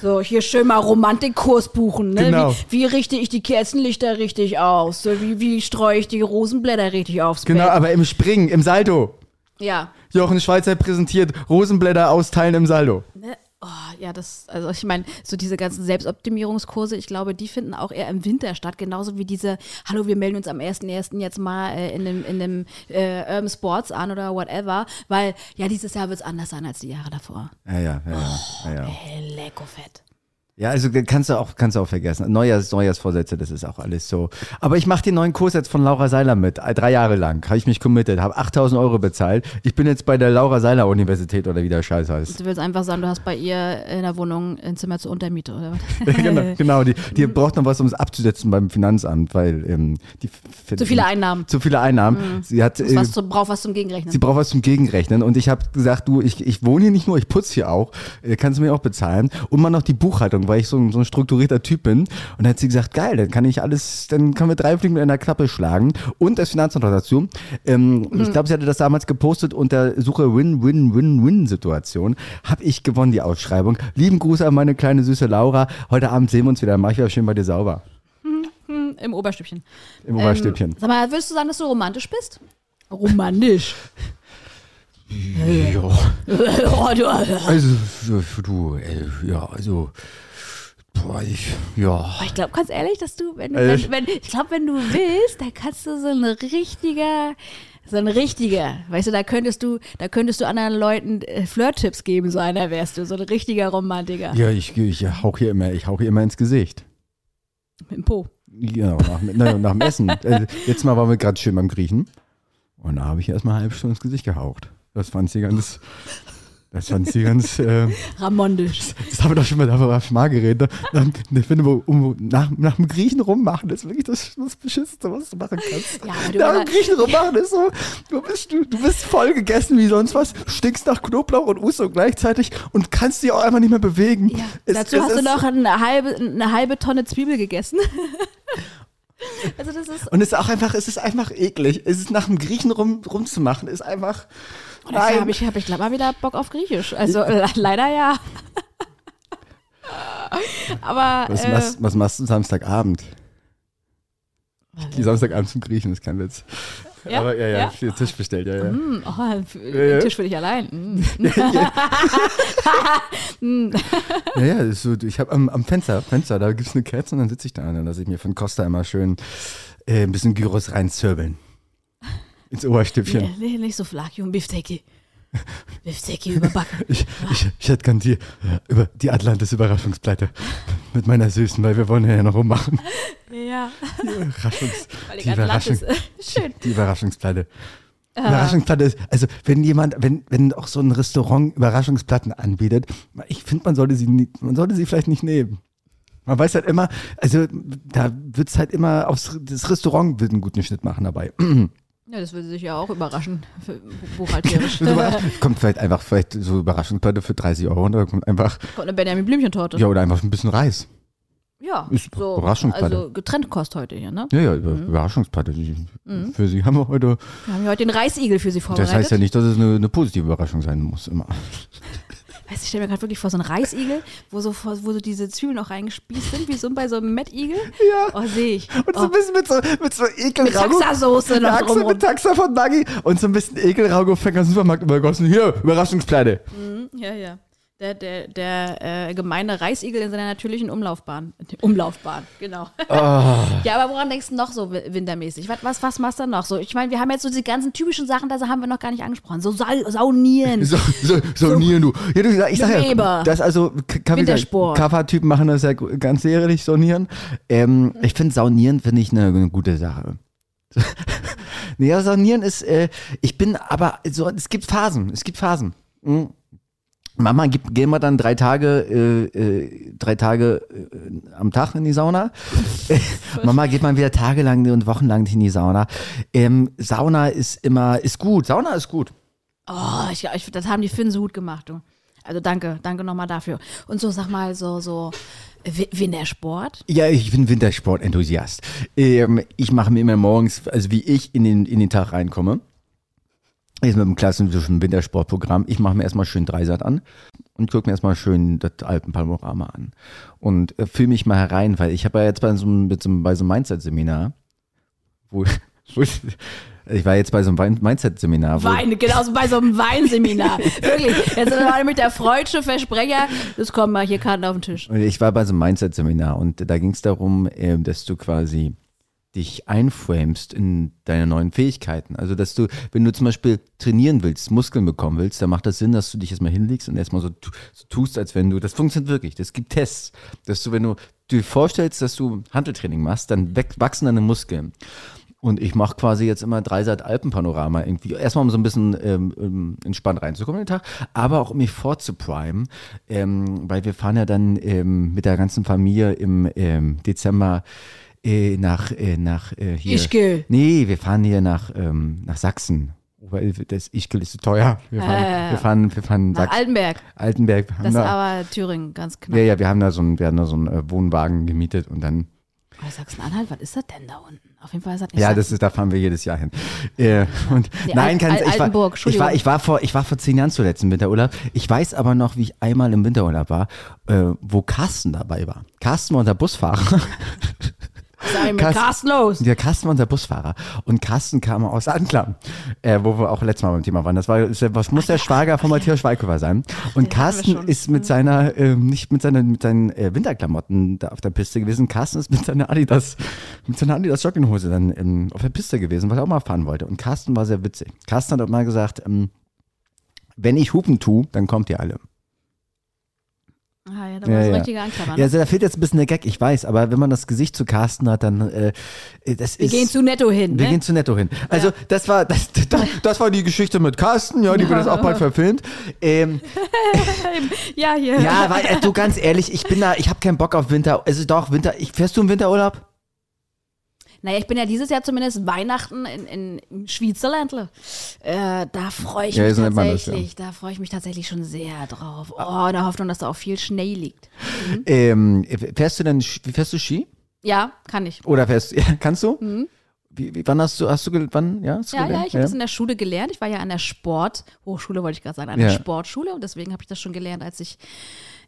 so, hier schön mal Romantikkurs buchen, ne, Genau. wie, wie richte ich die Kerzenlichter richtig aus, so, wie, wie streue ich die Rosenblätter richtig aufs Genau, Bett, aber im Springen, im Salto. ja, Jochen Schweizer präsentiert Rosenblätter austeilen im Saldo. Ne? Oh, ja, das, also ich meine, so diese ganzen Selbstoptimierungskurse, ich glaube, die finden auch eher im Winter statt, genauso wie diese, hallo, wir melden uns am 1.1. jetzt mal äh, in dem, in dem äh, Urban Sports an oder whatever, weil ja, dieses Jahr wird es anders sein als die Jahre davor. Ja, ja, ja, ja, ja, ja. Hey, lecko fett. Ja, also kannst du auch, kannst du auch vergessen. Neujahrs, Neujahrsvorsätze, das ist auch alles so. Aber ich mache den neuen Kurs jetzt von Laura Seiler mit. Äh, Drei Jahre lang habe ich mich committed, habe 8000 Euro bezahlt. Ich bin jetzt bei der Laura Seiler Universität oder wie der Scheiß heißt. Du willst einfach sagen, du hast bei ihr in der Wohnung ein Zimmer zur Untermiete oder was? genau, genau, die, die braucht noch was, um es abzusetzen beim Finanzamt, weil ähm, die Zu viele Einnahmen. Zu viele Einnahmen. Sie hat äh, was zum, braucht was zum Gegenrechnen. Sie braucht was zum Gegenrechnen. Und ich habe gesagt, du, ich, ich wohne hier nicht nur, ich putze hier auch. Äh, Kannst du mir auch bezahlen. Und mal noch die Buchhaltung, weil ich so, ein- so ein strukturierter Typ bin. Und dann hat sie gesagt, geil, dann kann ich alles, dann können wir drei Fliegen mit einer Klappe schlagen. Und das Finanzamt dazu. Ähm, Ich glaube, sie hatte das damals gepostet unter Suche Win-Win-Win-Win-Situation. Hab ich gewonnen, die Ausschreibung. Lieben Gruß an meine kleine süße Laura. Heute Abend sehen wir uns wieder. Mach ich wieder schön bei dir sauber. Im Oberstübchen. Im Oberstübchen. Ähm, sag mal, würdest du sagen, dass du romantisch bist? Romantisch. ja. oh, du, Also, du, äh, ja, also, boah, ich, ja. Ich glaube, ganz ehrlich, dass du, wenn du, Also- wenn, wenn, ich glaube, wenn du willst, dann kannst du so ein richtiger, So ein richtiger. Weißt du, da könntest du, da könntest du anderen Leuten äh, Flirt-Tipps geben, so einer wärst du. So ein richtiger Romantiker. Ja, ich, ich hauch hier immer, ich hauch hier immer ins Gesicht. Mit dem Po. Genau, nach, na, nach dem Essen. Äh, Jetzt mal waren wir gerade schön beim Griechen. Und da habe ich erstmal eine halbe Stunde ins Gesicht gehaucht. Das fand sie ganz, das fand sie ganz, äh, Ramondisch. das haben wir doch schon mal, darüber mal geredet. Ich finde, um, nach, nach dem Griechen rummachen ist wirklich das, das Beschissenste, was du machen kannst. Ja, du nach dem Griechen rummachen ist so, du bist, du, du bist voll gegessen wie sonst was, stinkst nach Knoblauch und Uso gleichzeitig und kannst dich auch einfach nicht mehr bewegen. Ja. Es- Dazu es hast du ist- noch eine halbe, eine halbe Tonne Zwiebel gegessen. also das ist. Und es ist auch einfach, es ist einfach eklig. Es ist nach dem Griechen rum, rumzumachen, ist einfach. Dafür habe ich, hab ich glaube mal wieder Bock auf Griechisch. Also le- leider ja. Aber Was, äh, machst, was machst du Samstagabend? Ich gehe Samstagabend zum Griechen, ist kein Witz. Ja? Aber ja, ja, Ja? ja. Tisch bestellt, ja, ja. mm, oh, ja. Tisch für dich allein. Mm. Ja, ja, ist so, ich habe am, am Fenster, Fenster, da gibt es eine Kerze und dann sitze ich da und dann lasse ich mir von Costa immer schön äh, ein bisschen Gyros reinzirbeln. Ins Oberstübchen. Nee, nicht so Flaki und Bifteki. Bifteki überbacken. Ich, ich, ich hätte gern die, äh, über die Atlantis-Überraschungsplatte mit meiner Süßen, weil wir wollen ja noch rummachen. Ja, Die, Überraschungs, die, Überraschung. Schön. die Überraschungsplatte. Überraschungsplatte ist, also wenn jemand, wenn, wenn auch so ein Restaurant Überraschungsplatten anbietet, ich finde, man sollte sie nie, man sollte sie vielleicht nicht nehmen. Man weiß halt immer, also da wird es halt immer aufs das Restaurant wird einen guten Schnitt machen dabei. Ja, das würde sich ja auch überraschen, buchhalterisch. Kommt vielleicht einfach vielleicht so Überraschungsplatte für 30 Euro und da kommt einfach, Kommt eine Benjamin Blümchentorte. ja, oder einfach ein bisschen Reis. Ja, Ist so, Überraschungsplatte. also Getrenntkost heute hier, ne? Ja, ja, Über- Überraschungsplatte. Die, Für sie haben wir heute. Wir haben ja heute den Reisigel für Sie vorbereitet. Das heißt ja nicht, dass es eine, eine positive Überraschung sein muss, immer. Weißt du, ich stelle mir gerade wirklich vor so einen Reisigel, wo so, wo so diese Zwiebeln noch reingespießt sind, wie so bei so einem Mettigel. Ja. Oh, sehe ich. Und so oh, ein bisschen mit so, mit so mit Ekelrago. Taxasoße noch Taxa mit Taxa von Maggi und so ein bisschen Ekelrago-Fänger im Supermarkt übergossen. Hier, Überraschungsplatte. Ja, ja. Der, der, der äh, gemeine Reisigel in seiner natürlichen Umlaufbahn. Umlaufbahn, genau. Ah. Ja, aber woran denkst du noch so wi- wintermäßig? Was, was, was machst du noch so? Ich meine, wir haben jetzt so diese ganzen typischen Sachen, da haben wir noch gar nicht angesprochen. So Sa Saunieren. So, so, so, nie du. Ja, du, ich sag ja, das also. Kaffertypen machen das ja ganz ehrlich, saunieren. Ähm, ich finde saunieren finde ich eine, eine gute Sache. nee, ja, saunieren ist, äh, ich bin aber, so, es gibt Phasen, es gibt Phasen. Mhm. Mama, gib, gehen wir dann drei Tage, äh, äh, drei Tage äh, am Tag in die Sauna. Mama geht mal wieder tagelang und wochenlang in die Sauna. Ähm, Sauna ist immer, ist gut. Sauna ist gut. Oh, ich, ich, das haben die Finnen so gut gemacht, du. Also danke, danke nochmal dafür. Und so, sag mal, so, so Wi- Wintersport. Ja, ich bin Wintersport-Enthusiast. Ähm, ich mache mir immer morgens, also wie ich in den, in den Tag reinkomme, ist mit dem klassischen Wintersportprogramm. Ich mache mir erstmal schön Dreisat an und gucke mir erstmal schön das Alpenpanorama an. Und äh, fühle mich mal herein, weil ich habe ja jetzt bei so einem, bei so einem Mindset-Seminar, wo, wo ich, ich war jetzt bei so einem Mindset-Seminar, Wein, genau, so bei so einem Weinseminar. Wirklich. Jetzt sind wir mal mit der freudsche Versprecher. Das kommt mal hier Karten auf den Tisch. Und Ich war bei so einem Mindset-Seminar und da ging es darum, ähm, dass du quasi dich einframest in deine neuen Fähigkeiten. Also, dass du, wenn du zum Beispiel trainieren willst, Muskeln bekommen willst, dann macht das Sinn, dass du dich erstmal hinlegst und erstmal so, so tust, als wenn du, das funktioniert wirklich. Das gibt Tests, dass du, wenn du dir vorstellst, dass du Handeltraining machst, dann wachsen deine Muskeln. Und ich mache quasi jetzt immer Dreisat Alpenpanorama irgendwie. Erstmal, um so ein bisschen ähm, ähm, entspannt reinzukommen in den Tag, aber auch um mich vorzuprimen, ähm, weil wir fahren ja dann ähm, mit der ganzen Familie im ähm, Dezember äh, nach, äh, nach äh, hier. Ischgl. Nee, wir fahren hier nach, ähm, nach Sachsen. Weil das Ischgl ist zu teuer. Wir fahren, Äh, wir fahren, wir fahren Nach Sachsen, Altenberg. Altenberg. Das ist da, aber Thüringen, ganz knapp. ja, ja, wir haben da so einen, wir haben da so einen äh, Wohnwagen gemietet und dann Aber Sachsen-Anhalt, was ist das denn da unten? Auf jeden Fall ist das nicht Ja, Sachsen. das ist, da fahren wir jedes Jahr hin. Äh, und Nee, nein, kann, Al- ich, war, ich war, ich war vor, ich war vor zehn Jahren zuletzt im Winterurlaub. Ich weiß aber noch, wie ich einmal im Winterurlaub war, äh, wo Carsten dabei war. Carsten war unser Busfahrer. Eigentlich mit Carsten- Carsten los? Der Carsten war unser Busfahrer. Und Carsten kam aus Anklam, äh, wo wir auch letztes Mal beim Thema waren. Das war, was muss der Schwager von Matthias Schweighöfer sein. Und Carsten ist mit seiner, ähm, nicht mit seinen, mit seinen äh, Winterklamotten da auf der Piste gewesen. Carsten ist mit seiner Adidas, mit seiner Adidas Jogginghose dann ähm, auf der Piste gewesen, weil er auch mal fahren wollte. Und Carsten war sehr witzig. Carsten hat auch mal gesagt, ähm, wenn ich Hupen tue, dann kommt ihr alle. Ah, ja, da war Ja, so ein ja. richtiger Anklammer. Ja, Ne? also da fehlt jetzt ein bisschen der Gag, ich weiß, aber wenn man das Gesicht zu Carsten hat, dann äh, das Wir ist. gehen zu netto hin. Wir ne? gehen zu Netto hin. Also das war das, das, das war die Geschichte mit Carsten, ja, die wird jetzt auch bald verfilmt. Ähm, ja, hier. ja, weil, äh, du ganz ehrlich, ich bin da, ich habe keinen Bock auf Winter. Also doch Winter. Ich, fährst du im Winterurlaub? Naja, ich bin ja dieses Jahr zumindest Weihnachten in, in, in Schweizerland. Äh, da freue ich Ja, mich man das, tatsächlich. Da freue ich mich tatsächlich schon sehr drauf. Oh, in der Hoffnung, dass da auch viel Schnee liegt. Ähm, fährst du denn, fährst du Ski? Ja, kann ich. Oder fährst ja, kannst du? Wie, wie, wann hast du, hast du, wann, ja? Hast du Mhm. Ja, ja, gelernt? ich habe das in der Schule gelernt. Ich war ja an der Sport, Hochschule wollte ich gerade sagen, an Ja. der Sportschule und deswegen habe ich das schon gelernt, als ich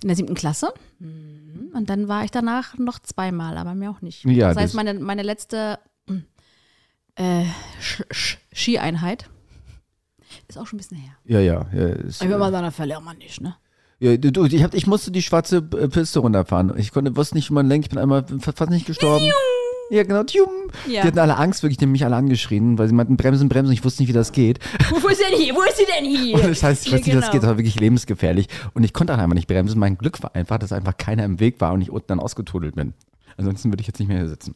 in der siebten Klasse. Mhm. Und dann war ich danach noch zweimal, aber mir auch nicht. Ja, das heißt, das- meine, meine letzte mm, äh, Sch Sch Skieinheit ist auch schon ein bisschen her. Ja, ja. ja, ist, Ich würde mal sagen, da verliert man nicht, ne? ja du, du, ich, hab, ich musste die schwarze äh, Piste runterfahren. Ich konnte, wusste nicht, wie man lenkt. Ich bin einmal fa- fast nicht gestorben. Ja, genau. Tjum. Ja. Die hatten alle Angst, wirklich, die haben mich alle angeschrien, weil sie meinten, bremsen, bremsen. Ich wusste nicht, wie das geht. Wo, ist denn hier? Wo ist sie denn hier? Und das heißt, ich weiß nicht, wie das genau. geht. Das war wirklich lebensgefährlich. Und ich konnte auch einfach nicht bremsen. Mein Glück war einfach, dass einfach keiner im Weg war und ich unten dann ausgetudelt bin. Ansonsten würde ich jetzt nicht mehr hier sitzen.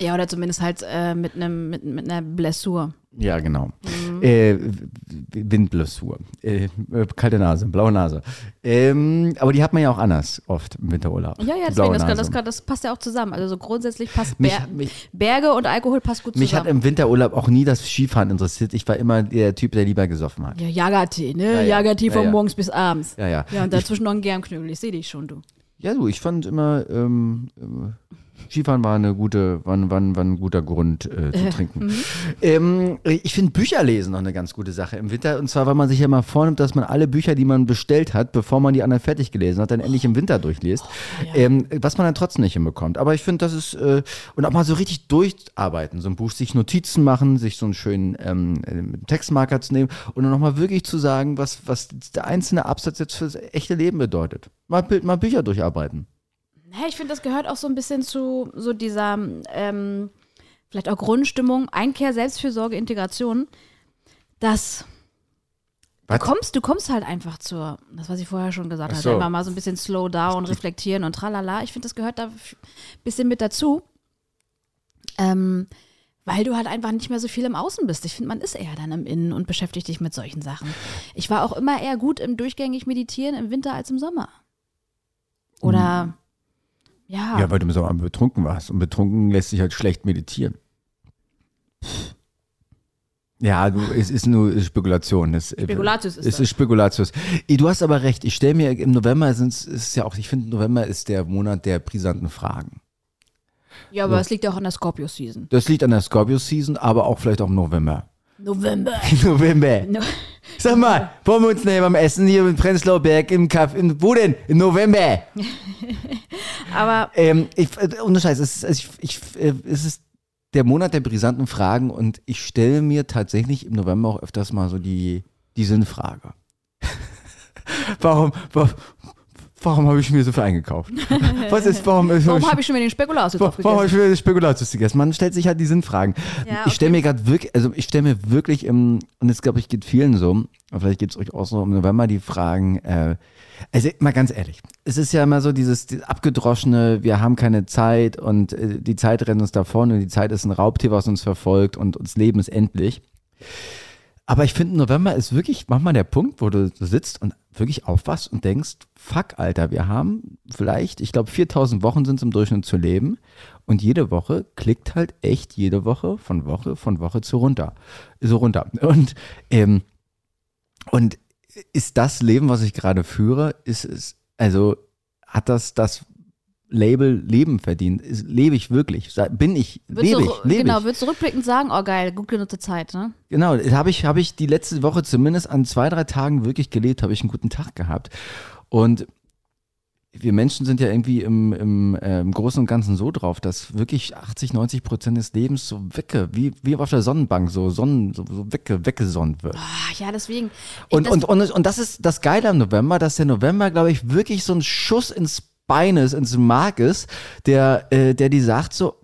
Ja, oder zumindest halt äh, mit, einem mit, mit einer Blessur. Ja, genau. Mhm. Äh, Windblessur. Äh, kalte Nase, blaue Nase. Ähm, aber die hat man ja auch anders oft im Winterurlaub. Ja, ja, deswegen, das, das, das passt ja auch zusammen. Also so grundsätzlich passt Mich- Ber mich- Berge und Alkohol passt gut Mich hat zusammen. im Winterurlaub auch nie das Skifahren interessiert. Ich war immer der Typ, der lieber gesoffen hat. ja, Jagertee, ne? Ja, ja. Jagertee Ja, von ja. morgens bis abends. Ja, ja. Ja, und dazwischen noch ein Germknödel. Ich sehe dich schon, du. Ja, du, ich fand immer, ähm, äh, Skifahren war eine gute, war, ein- war, ein- war ein guter Grund äh, zu trinken. Ähm, ich finde Bücher lesen noch eine ganz gute Sache im Winter. Und zwar, weil man sich ja mal vornimmt, dass man alle Bücher, die man bestellt hat, bevor man die anderen fertig gelesen hat, dann endlich im Winter durchliest. ähm, was man dann trotzdem nicht hinbekommt. Aber ich finde, das ist, äh, und auch mal so richtig durcharbeiten. So ein Buch, sich Notizen machen, sich so einen schönen ähm, äh, Textmarker zu nehmen und dann nochmal wirklich zu sagen, was, was der einzelne Absatz jetzt fürs echte Leben bedeutet. Mal, Bild- mal Bücher durcharbeiten. Ich finde, das gehört auch so ein bisschen zu so dieser, ähm, vielleicht auch Grundstimmung, Einkehr, Selbstfürsorge, Integration, dass du kommst, du kommst halt einfach zur, das was ich vorher schon gesagt habe, so. einfach mal so ein bisschen slow down, reflektieren und tralala. Ich finde, das gehört da ein bisschen mit dazu. Ähm, weil du halt einfach nicht mehr so viel im Außen bist. Ich finde, man ist eher dann im Innen und beschäftigt dich mit solchen Sachen. Ich war auch immer eher gut im durchgängig Meditieren im Winter als im Sommer. Oder ja. Ja, weil du im Sommer betrunken warst. Und betrunken lässt sich halt schlecht meditieren. Ja, du, es ist nur Spekulation. Es, Spekulatius ist es das. ist Spekulatius. Du hast aber recht. Ich stelle mir im November sind's, ist ja auch, ich finde November ist der Monat der brisanten Fragen. Ja, aber es liegt ja auch an der Scorpio-Season. Das liegt an der Scorpio-Season, aber auch vielleicht auch im November. November. November. No. Sag mal, wollen wir uns nicht beim Essen hier in Prenzlauer Berg im Café, in, wo denn? Im November. Aber Ähm, ich, äh, ohne Scheiß, es also ich, ich, äh, es ist der Monat der brisanten Fragen und ich stelle mir tatsächlich im November auch öfters mal so die, die Sinnfrage. warum, warum, warum habe ich mir so viel eingekauft? Was ist, warum, warum habe ich schon wieder den Spekulatius Warum habe ich aufgegessen? wieder Spekulatius gegessen? Man stellt sich halt die Sinnfragen. Ja, Ich stelle mir gerade wirklich, also ich stelle mir wirklich im, und das glaube ich geht vielen so, aber vielleicht geht es euch auch so im November die Fragen, äh, also mal ganz ehrlich, es ist ja immer so dieses, dieses abgedroschene, wir haben keine Zeit und äh, die Zeit rennt uns davon und die Zeit ist ein Raubtier, was uns verfolgt und das Leben ist endlich. Aber ich finde, November ist wirklich manchmal der Punkt, wo du sitzt und wirklich aufwachst und denkst, fuck, Alter, wir haben vielleicht, ich glaube, 4000 Wochen sind es im Durchschnitt zu leben und jede Woche klickt halt echt jede Woche von Woche von Woche zu runter, so runter. Und, ähm, und ist das Leben, was ich gerade führe, ist es, also hat das das Label Leben verdient? Ist, lebe ich wirklich? Bin ich? Würdest Lebe ich? Lebe genau, ich? würdest du rückblickend sagen, oh geil, gut genutzte Zeit, ne? Genau, habe ich, hab ich die letzte Woche zumindest an zwei, drei Tagen wirklich gelebt, habe ich einen guten Tag gehabt. Und wir Menschen sind ja irgendwie im, im, äh, im Großen und Ganzen so drauf, dass wirklich 80, 90 Prozent des Lebens so wegge, wie, wie auf der Sonnenbank, so, Sonnen, so, so wegge, weggesonnt wird. Ah, ja, deswegen. Ich- Und, das, und, und, und das ist das Geile am November, dass der November, glaube ich, wirklich so ein Schuss ins Bein ist, ins Mark ist, der, äh, der die sagt so,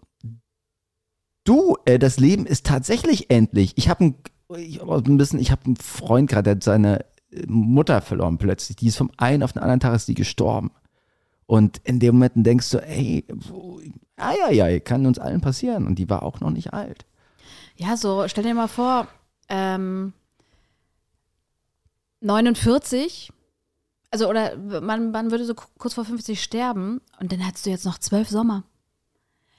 du, äh, das Leben ist tatsächlich endlich. Ich habe ein, bisschen, ich habe einen Freund gerade, der hat seine äh, Mutter verloren plötzlich. Die ist vom einen auf den anderen Tag ist die gestorben. Und in dem Moment denkst du, ey, ja, ja, ja, kann uns allen passieren. Und die war auch noch nicht alt. Ja, so, stell dir mal vor, ähm, 49, also oder man, man würde so ku- kurz vor 50 sterben und dann hättest du jetzt noch zwölf Sommer.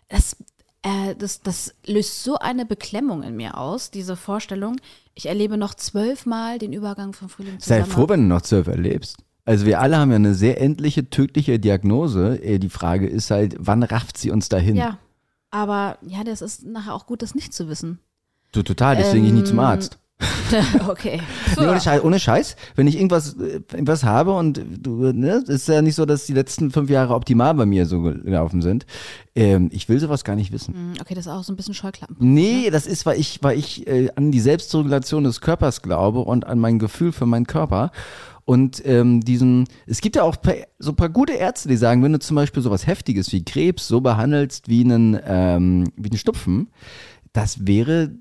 Das, äh, das, das löst so eine Beklemmung in mir aus, diese Vorstellung. Ich erlebe noch zwölfmal den Übergang von Frühling zu Sei Sommer. froh, wenn du noch zwölf erlebst. Also wir alle haben ja eine sehr endliche, tödliche Diagnose. Äh, Die Frage ist halt, wann rafft sie uns dahin? Ja, aber ja, das ist nachher auch gut, das nicht zu wissen. Du total, deswegen gehe ich nie zum Ähm, Arzt. okay. Nee, ohne, Scheiß, ohne Scheiß, wenn ich irgendwas, äh, irgendwas habe und du, ne, ist ja nicht so, dass die letzten fünf Jahre optimal bei mir so gelaufen sind. Ähm, ich will sowas gar nicht wissen. Hm, Okay, das ist auch so ein bisschen Scheuklappen. Nee, das ist, weil ich, weil ich äh, an die Selbstregulation des Körpers glaube und an mein Gefühl für meinen Körper. Und ähm, diesen, es gibt ja auch paar, so ein paar gute Ärzte, die sagen, wenn du zum Beispiel sowas Heftiges wie Krebs so behandelst wie einen, ähm, wie einen Stupfen, das wäre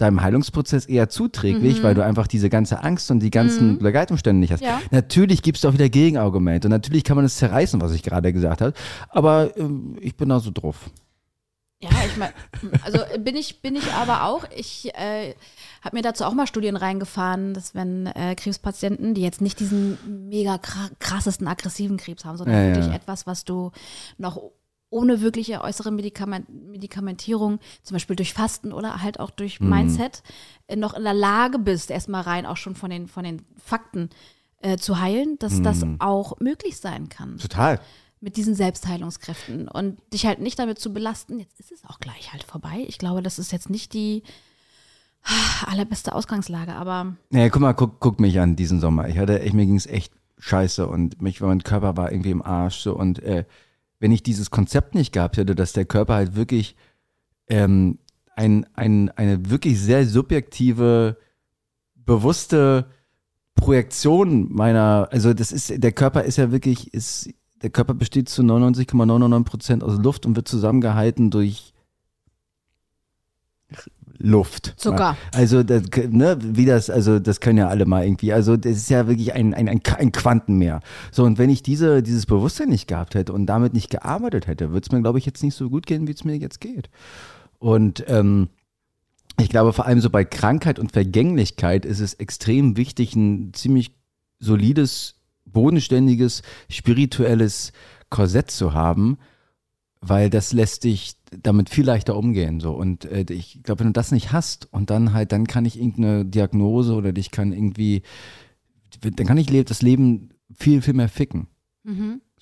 deinem Heilungsprozess eher zuträglich, weil du einfach diese ganze Angst und die ganzen Begleitumstände nicht hast. Ja. Natürlich gibt es auch wieder Gegenargumente und natürlich kann man es zerreißen, was ich gerade gesagt habe, aber ähm, ich bin da so drauf. Ja, ich meine, also bin ich, bin ich aber auch. Ich äh, habe mir dazu auch mal Studien reingefahren, dass wenn äh, Krebspatienten, die jetzt nicht diesen mega kra- krassesten aggressiven Krebs haben, sondern Ja, ja. wirklich etwas, was du noch ohne wirkliche äußere Medikament, Medikamentierung, zum Beispiel durch Fasten oder halt auch durch Mindset, äh, noch in der Lage bist, erstmal rein auch schon von den, von den Fakten äh, zu heilen, dass das auch möglich sein kann Total. mit diesen Selbstheilungskräften und dich halt nicht damit zu belasten, jetzt ist es auch gleich halt vorbei. Ich glaube, das ist jetzt nicht die ah, allerbeste Ausgangslage, aber Naja, guck mal, guck, guck mich an diesen Sommer. Ich hatte echt, mir ging es echt scheiße und mich, mein Körper war irgendwie im Arsch so und äh, wenn ich dieses Konzept nicht gehabt hätte, dass der Körper halt wirklich ähm, ein, ein, eine wirklich sehr subjektive, bewusste Projektion meiner, also das ist, der Körper ist ja wirklich, ist, der Körper besteht zu 99,99 Prozent aus Luft und wird zusammengehalten durch Luft. Zucker. Also, das, ne, wie das, also, das können ja alle mal irgendwie. Also, das ist ja wirklich ein, ein, ein, ein Quantenmeer. So, und wenn ich diese, dieses Bewusstsein nicht gehabt hätte und damit nicht gearbeitet hätte, würde es mir, glaube ich, jetzt nicht so gut gehen, wie es mir jetzt geht. Und ähm, ich glaube, vor allem so bei Krankheit und Vergänglichkeit ist es extrem wichtig, ein ziemlich solides, bodenständiges, spirituelles Korsett zu haben, weil das lässt dich damit viel leichter umgehen. So. Und äh, ich glaube, wenn du das nicht hast und dann halt, dann kann ich irgendeine Diagnose oder dich kann irgendwie, dann kann ich das Leben viel, viel mehr ficken.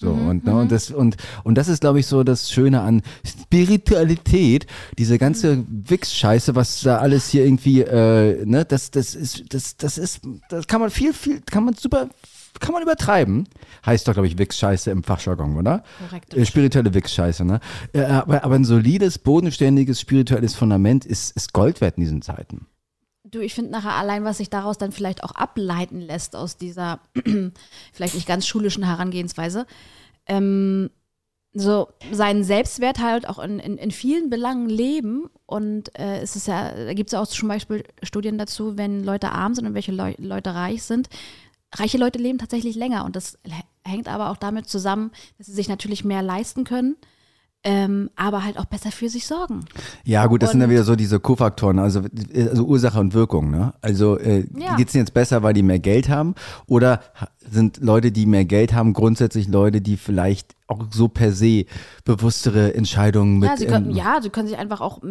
So, und, ne, und, das, und, und das ist, glaube ich, so das Schöne an Spiritualität, diese ganze Wix-Scheiße, was da alles hier irgendwie, äh, ne, das, das ist, das, das ist, das kann man viel, viel, kann man super, kann man übertreiben. Heißt doch, glaube ich, Wix-Scheiße im Fachjargon, oder? Korrekt. Äh, spirituelle Wix-Scheiße, ne? Äh, aber, aber ein solides, bodenständiges, spirituelles Fundament ist, ist Gold wert in diesen Zeiten. du, ich finde nachher allein, was sich daraus dann vielleicht auch ableiten lässt aus dieser vielleicht nicht ganz schulischen Herangehensweise, ähm, so seinen Selbstwert halt auch in, in, in vielen Belangen leben. Und äh, es ist ja, da gibt es ja auch zum Beispiel Studien dazu, wenn Leute arm sind und welche Leu Leute reich sind. Reiche Leute leben tatsächlich länger und das hängt aber auch damit zusammen, dass sie sich natürlich mehr leisten können, ähm, aber halt auch besser für sich sorgen. Ja, gut, das sind ja Und- wieder so diese Kofaktoren, also, also Ursache und Wirkung, ne? Also äh, Ja. geht's denen jetzt besser, weil die mehr Geld haben? Oder sind Leute, die mehr Geld haben, grundsätzlich Leute, die vielleicht auch so per se bewusstere Entscheidungen mit Ja, sie können, ähm, ja, sie können sich einfach auch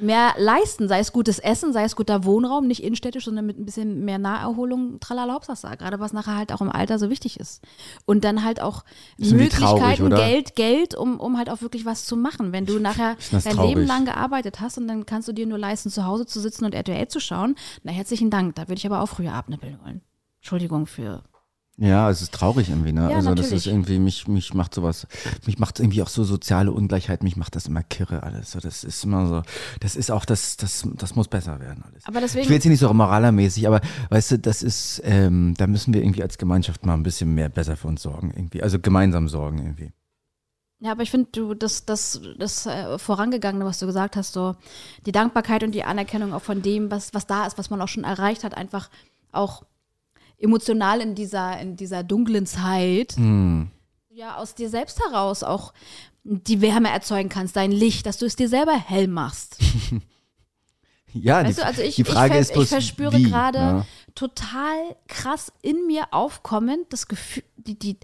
mehr leisten, sei es gutes Essen, sei es guter Wohnraum, nicht innenstädtisch, sondern mit ein bisschen mehr Naherholung, tralala, Hauptsache, gerade was nachher halt auch im Alter so wichtig ist. Und dann halt auch traurig, Möglichkeiten, oder? Geld, Geld, um, um halt auch wirklich was zu machen. Wenn du nachher dein traurig? Leben lang gearbeitet hast und dann kannst du dir nur leisten, zu Hause zu sitzen und RTL zu schauen, na herzlichen Dank, da würde ich aber auch früher abnippeln wollen. Entschuldigung für Ja, es ist traurig irgendwie, ne? Ja, also das natürlich. ist irgendwie, mich, mich macht sowas, mich macht irgendwie auch so soziale Ungleichheit, mich macht das immer kirre alles. So, das ist immer so, das ist auch, das, das, das muss besser werden alles. Aber deswegen- ich will jetzt hier nicht so moralermäßig, aber weißt du, das ist, ähm, da müssen wir irgendwie als Gemeinschaft mal ein bisschen mehr besser für uns sorgen irgendwie. Also gemeinsam sorgen irgendwie. Ja, aber ich finde, du, das, das, das äh, Vorangegangene, was du gesagt hast, so die Dankbarkeit und die Anerkennung auch von dem, was, was da ist, was man auch schon erreicht hat, einfach auch emotional in dieser, in dieser dunklen Zeit, ja, aus dir selbst heraus auch die Wärme erzeugen kannst, dein Licht, dass du es dir selber hell machst. Ja, Weißt die, du, also ich, die Frage ich, ist bloß, ich verspüre gerade ne? total krass in mir aufkommend das Gefühl, die, die,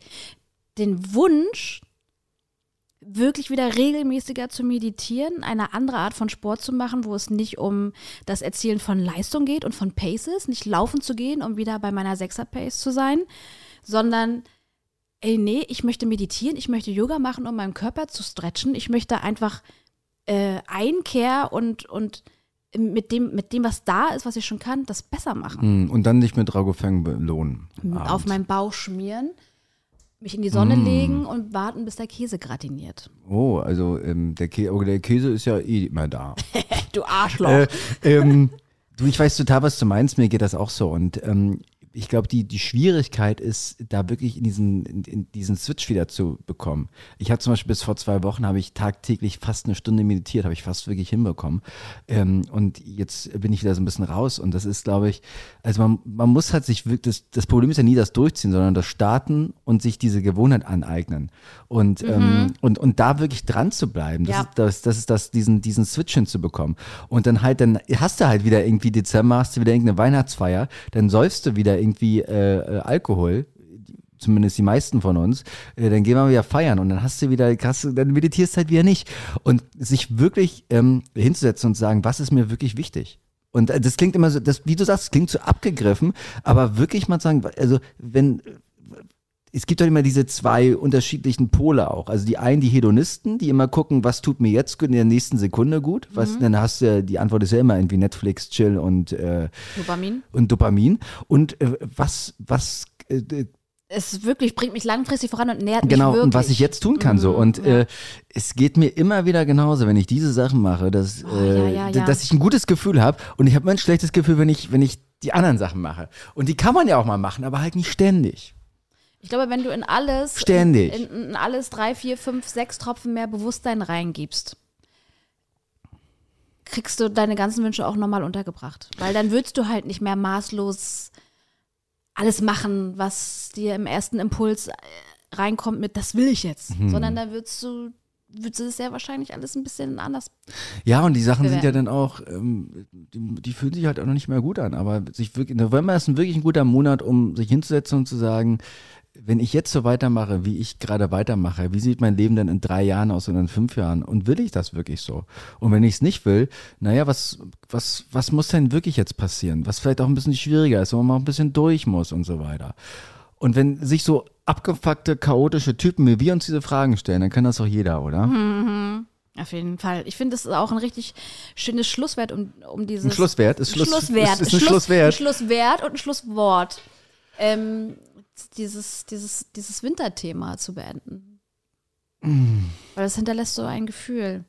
den Wunsch, wirklich wieder regelmäßiger zu meditieren, eine andere Art von Sport zu machen, wo es nicht um das Erzielen von Leistung geht und von Paces, nicht laufen zu gehen, um wieder bei meiner Sechser-Pace zu sein, sondern ey, nee, ich möchte meditieren, ich möchte Yoga machen, um meinen Körper zu stretchen, ich möchte einfach äh, Einkehr und, und mit dem, mit dem, was da ist, was ich schon kann, das besser machen. Hm, Und dann nicht mit Dragofeng belohnen. Auf meinen Bauch schmieren, mich in die Sonne legen und warten, bis der Käse gratiniert. Oh, also ähm, der, Kä oh, der Käse ist ja eh immer da. Du Arschloch. Äh, ähm, du, ich weiß total, was du meinst, mir geht das auch so. Und ähm, ich glaube, die, die Schwierigkeit ist, da wirklich in diesen, in, in diesen Switch wieder zu bekommen. Ich habe zum Beispiel bis vor zwei Wochen, habe ich tagtäglich fast eine Stunde meditiert, habe ich fast wirklich hinbekommen. Ähm, und jetzt bin ich wieder so ein bisschen raus. Und das ist, glaube ich, also man, man muss halt sich wirklich, das, das Problem ist ja nie das Durchziehen, sondern das Starten und sich diese Gewohnheit aneignen. Und, ähm, und, und da wirklich dran zu bleiben. Das Ja. ist das, das ist das, diesen, diesen Switch hinzubekommen. Und dann halt, dann hast du halt wieder irgendwie Dezember, hast du wieder irgendeine Weihnachtsfeier, dann säufst du wieder irgendwie äh, äh, Alkohol, zumindest die meisten von uns, äh, dann gehen wir wieder feiern und dann hast du wieder, du, dann meditierst halt wieder nicht. Und sich wirklich ähm, hinzusetzen und sagen, was ist mir wirklich wichtig? Und äh, das klingt immer so, das, wie du sagst, das klingt so abgegriffen, aber wirklich mal sagen, also wenn es gibt doch immer diese zwei unterschiedlichen Pole auch. Also die einen, die Hedonisten, die immer gucken, was tut mir jetzt gut in der nächsten Sekunde gut. Was, Dann hast du ja, die Antwort ist ja immer irgendwie Netflix, Chill und, äh, Dopamin. und Dopamin. Und äh, was, was, äh, Es wirklich bringt mich langfristig voran und nährt genau, mich wirklich. und was ich jetzt tun kann so. Und ja. äh, es geht mir immer wieder genauso, wenn ich diese Sachen mache, dass, Oh, äh, ja, ja, dass ich ein gutes Gefühl habe. Und ich habe ein schlechtes Gefühl, wenn ich, wenn ich die anderen Sachen mache. Und die kann man ja auch mal machen, aber halt nicht ständig. Ich glaube, wenn du in alles, Ständig. In, in alles drei, vier, fünf, sechs Tropfen mehr Bewusstsein reingibst, kriegst du deine ganzen Wünsche auch nochmal untergebracht. Weil dann würdest du halt nicht mehr maßlos alles machen, was dir im ersten Impuls äh, reinkommt mit, das will ich jetzt. Mhm. Sondern da würdest du, würdest du es sehr wahrscheinlich alles ein bisschen anders. Ja, und die Sachen sind ja bewerten. dann auch, ähm, die, die fühlen sich halt auch noch nicht mehr gut an. Aber sich wirklich, November ist ein wirklich ein guter Monat, um sich hinzusetzen und zu sagen, wenn ich jetzt so weitermache, wie ich gerade weitermache, wie sieht mein Leben denn in drei Jahren aus oder in fünf Jahren? Und will ich das wirklich so? Und wenn ich es nicht will, naja, was, was, was muss denn wirklich jetzt passieren? Was vielleicht auch ein bisschen schwieriger ist, wo man mal ein bisschen durch muss und so weiter. Und wenn sich so abgefuckte, chaotische Typen wie wir uns diese Fragen stellen, dann kann das auch jeder, oder? Auf jeden Fall. Ich finde, das ist auch ein richtig schönes Schlusswert, um, um dieses. Ein Schlusswert ist Schluss, Schlusswert. Ist, ist ein Schluss, Schlusswert. Ein Schlusswert und ein Schlusswort. Ähm, dieses, dieses, dieses Winterthema zu beenden. Mm. Weil das hinterlässt so ein Gefühl.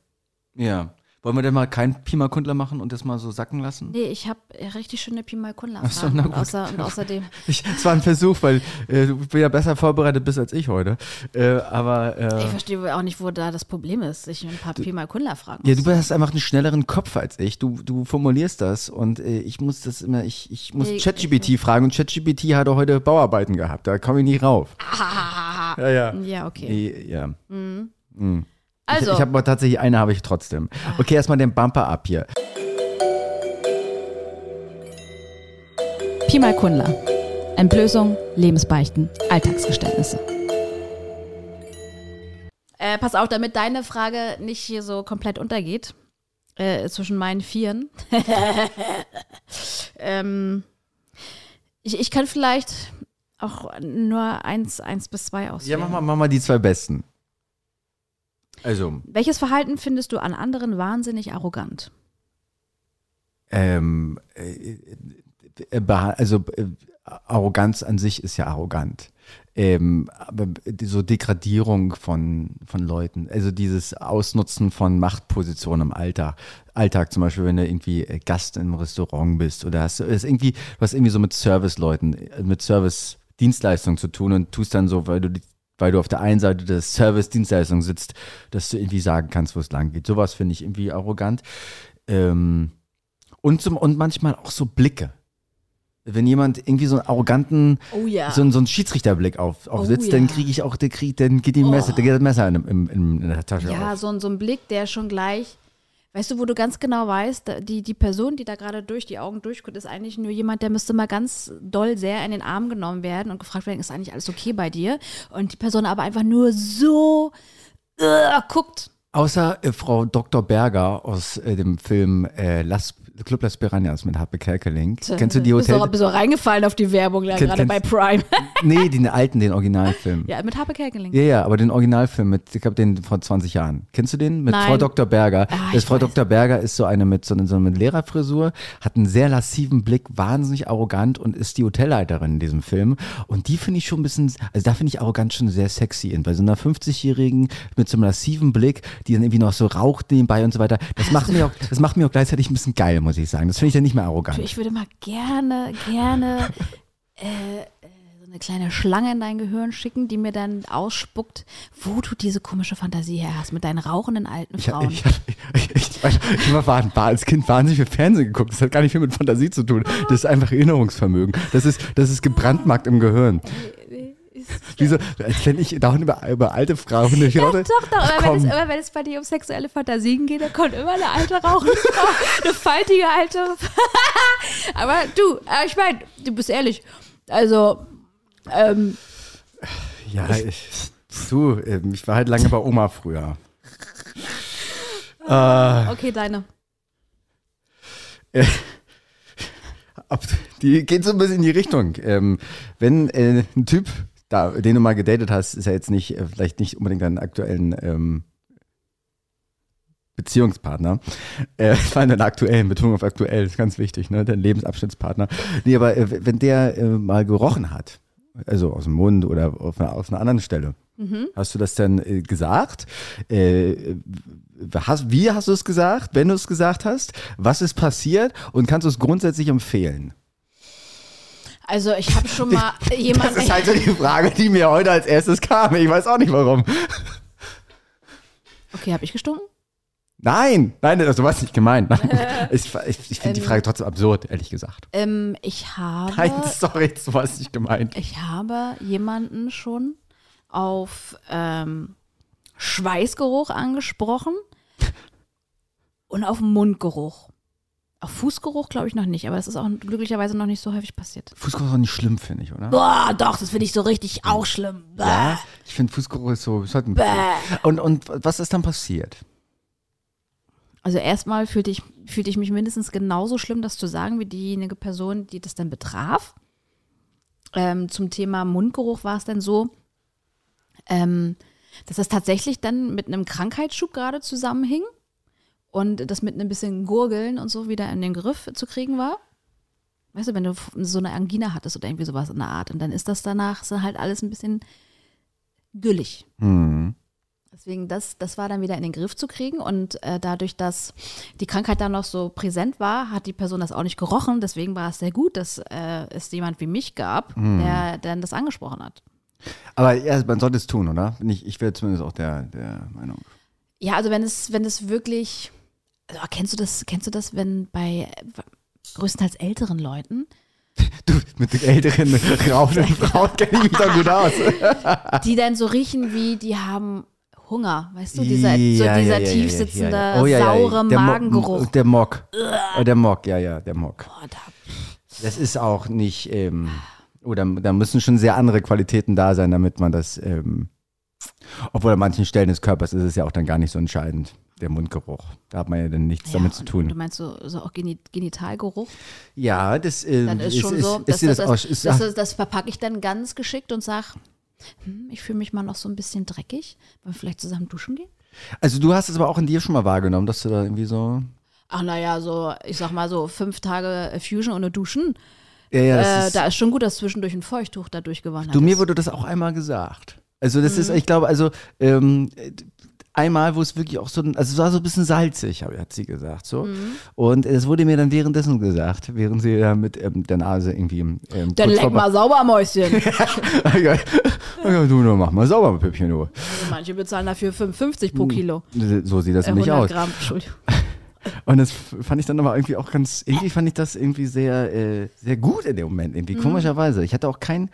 Ja. Wollen wir denn mal keinen Pima-Kundler machen und das mal so sacken lassen? Nee, ich habe richtig schöne Pi mal Kunla Ach so, Fragen. na und, außer, und außerdem. Ich, es war ein Versuch, weil äh, du ja besser vorbereitet bist als ich heute. Äh, aber äh, Ich verstehe auch nicht, wo da das Problem ist, sich ein paar Pi mal Kunla fragen. ja, du hast einfach einen schnelleren Kopf als ich. Du, du formulierst das und äh, ich muss das immer, ich, ich muss ChatGPT fragen und ChatGPT hat heute Bauarbeiten gehabt. Da komme ich nicht rauf. Ja, ja. Ja, okay. Ja. Also, Ich, ich habe aber tatsächlich eine habe ich trotzdem. Okay, erstmal den Bumper ab hier. Pi mal Kunla. Entblößung, Lebensbeichten, Alltagsgeständnisse. Äh, pass auf, damit deine Frage nicht hier so komplett untergeht, äh, zwischen meinen Vieren. ähm, ich, ich kann vielleicht auch nur eins, eins bis zwei Ja, auswählen. mach mal, mach mal die zwei besten. Also, Welches Verhalten findest du an anderen wahnsinnig arrogant? ähm, äh, äh, beha- also äh, Arroganz an sich ist ja arrogant. Ähm, aber so Degradierung von, von Leuten, also dieses Ausnutzen von Machtpositionen im Alltag. Alltag zum Beispiel, wenn du irgendwie äh, Gast im Restaurant bist oder hast du irgendwie, hast irgendwie so mit Serviceleuten, äh, mit Service-Dienstleistungen zu tun und tust dann so, weil du die weil du auf der einen Seite der Service-Dienstleistung sitzt, dass du irgendwie sagen kannst, wo es lang geht. Sowas finde ich irgendwie arrogant. Ähm, und, zum, und manchmal auch so Blicke. Wenn jemand irgendwie so einen arroganten, Oh ja. so, einen- so einen Schiedsrichterblick auf, aufsetzt, Oh dann ja. kriege ich auch, der krieg, dann geht die Messer, dann geht das Messer in, in, in, der Tasche Ja, auf. so, so ein Blick, der schon gleich, weißt du, wo du ganz genau weißt, die, die Person, die da gerade durch die Augen durchguckt, ist eigentlich nur jemand, der müsste mal ganz doll sehr in den Arm genommen werden und gefragt werden, ist eigentlich alles okay bei dir? Und die Person aber einfach nur so äh, guckt. Außer äh, Frau Dr. Berger aus äh, dem Film äh, Las, Club Las Piranhas mit Happe Kerkeling. Kennst du die Bist Hotel? bist auch reingefallen auf die Werbung da Kenn- gerade bei Prime. nee, den alten, den Originalfilm. ja, mit Habe Kerkeling. Ja, ja, aber den Originalfilm mit, ich glaube, den vor 20 Jahren. Kennst du den? Mit Nein. Frau Dr. Berger. Ah, das Frau weiß. Dr. Berger ist so eine mit so einer, so einer Lehrerfrisur, hat einen sehr lassiven Blick, wahnsinnig arrogant und ist die Hotelleiterin in diesem Film. Und die finde ich schon ein bisschen, also da finde ich arrogant schon sehr sexy. Und bei so einer 50-Jährigen mit so einem lassiven Blick, die dann irgendwie noch so raucht nebenbei und so weiter, das macht mir auch, das macht mir auch gleichzeitig ein bisschen geil, muss ich sagen. Das finde ich dann nicht mehr arrogant. Ich würde mal gerne, gerne äh, äh, so eine kleine Schlange in dein Gehirn schicken, die mir dann ausspuckt, wo du diese komische Fantasie her hast mit deinen rauchenden alten Frauen. ich, ich, ich, ich, war, war, war als Kind wahnsinnig viel Fernsehen geguckt. Das hat gar nicht viel mit Fantasie zu tun. Das ist einfach Erinnerungsvermögen. Das ist, das ist gebrandmarkt im Gehirn. Wieso, als wenn ich dauernd über, über alte Frauen Rotte- doch, doch, Ach, aber wenn, es, aber wenn es bei dir um sexuelle Fantasien geht, dann kommt immer eine alte rauchende Frau, eine faltige alte. aber du, äh, ich meine, du bist ehrlich. Also, ähm, Ja, ich, du, ähm, ich war halt lange bei Oma früher. okay, deine. Die geht so ein bisschen in die Richtung. Ähm, wenn äh, ein Typ, da, den du mal gedatet hast, ist ja jetzt nicht, äh, vielleicht nicht unbedingt deinen aktuellen ähm, Beziehungspartner. Äh, vor allem deinen aktuellen, Betonung auf aktuell, ist ganz wichtig, ne? Dein Lebensabschnittspartner. Nee, aber äh, wenn der äh, mal gerochen hat, also aus dem Mund oder auf einer, aus einer anderen Stelle, hast du das dann äh, gesagt? Äh, hast, wie hast du es gesagt, wenn du es gesagt hast? Was ist passiert? Und kannst du es grundsätzlich empfehlen? Also, ich habe schon mal jemanden. Das ist halt so die Frage, die mir heute als erstes kam. Ich weiß auch nicht warum. okay, habe ich gestunken? Nein, nein, das war nicht gemeint. Nein. Ich, ich, ich finde die Frage trotzdem absurd, ehrlich gesagt. Ähm, ich habe. Nein, sorry, das war nicht gemeint. Ich habe jemanden schon auf ähm, Schweißgeruch angesprochen und auf Mundgeruch. Auf Fußgeruch glaube ich noch nicht, aber das ist auch glücklicherweise noch nicht so häufig passiert. Fußgeruch ist auch nicht schlimm, finde ich, oder? Boah, doch, das finde ich so richtig auch schlimm. Bäh. Ja, ich finde Fußgeruch ist so. Ist halt und, und was ist dann passiert? Also erstmal fühlte ich, fühlte ich mich mindestens genauso schlimm, das zu sagen, wie diejenige Person, die das dann betraf. Ähm, zum Thema Mundgeruch war es dann so, ähm, dass das tatsächlich dann mit einem Krankheitsschub gerade zusammenhing und das mit ein bisschen Gurgeln und so wieder in den Griff zu kriegen war. Weißt du, wenn du so eine Angina hattest oder irgendwie sowas in der Art und dann ist das danach so halt alles ein bisschen güllig. Hm. Deswegen, das, das war dann wieder in den Griff zu kriegen. Und äh, dadurch, dass die Krankheit dann noch so präsent war, hat die Person das auch nicht gerochen. Deswegen war es sehr gut, dass äh, es jemand wie mich gab, der dann das angesprochen hat. Aber ja, man sollte es tun, oder? Ich, ich wäre zumindest auch der, der Meinung. Ja, also wenn es, wenn es wirklich, also kennst du das, kennst du das, wenn bei äh, größtenteils älteren Leuten, Du, mit den älteren, rauchenden Frauen kenne ich mich da gut aus. die dann so riechen wie, die haben Hunger, weißt du, dieser, so Ja, dieser ja, ja, tief sitzende. Oh, saure Der Mo- Magengeruch. Der Mock. Äh, Der Mock, ja, ja, der Mock. Boah, da, Das ist auch nicht, ähm, oder da müssen schon sehr andere Qualitäten da sein, damit man das, ähm, obwohl an manchen Stellen des Körpers ist es ja auch dann gar nicht so entscheidend, der Mundgeruch. Da hat man ja dann nichts ja, damit zu tun. Du meinst so, so auch Geni- Genitalgeruch? Ja, das äh, Dann ist, schon so, ist, das, ist, verpacke ich dann ganz geschickt und sage, hm, ich fühle mich mal noch so ein bisschen dreckig. Wollen wir vielleicht zusammen duschen gehen? also du hast es aber auch in dir schon mal wahrgenommen, dass du da irgendwie so, Ach naja, so, ich sag mal so fünf Tage Fusion ohne Duschen. Ja, ja, äh, ist- da ist schon gut, dass zwischendurch ein Feuchttuch da durchgewandert Du, mir ist. wurde das auch einmal gesagt. Also das Mhm. ist, ich glaube, also ähm, einmal, wo es wirklich auch so, ein- also es war so ein bisschen salzig, hat sie gesagt, so. Mhm. Und es wurde mir dann währenddessen gesagt, während sie da mit ähm, der Nase irgendwie ähm, Dann leck mal sauber, Mäuschen. du, nur mach mal sauber, Püppchen, du. Also manche bezahlen dafür 55 pro Kilo. So sieht das Äh, nämlich 100 aus. Gramm, Entschuldigung. Und das fand ich dann aber irgendwie auch ganz, irgendwie fand ich das irgendwie sehr, äh, sehr gut in dem Moment, irgendwie komischerweise. Ich hatte auch kein,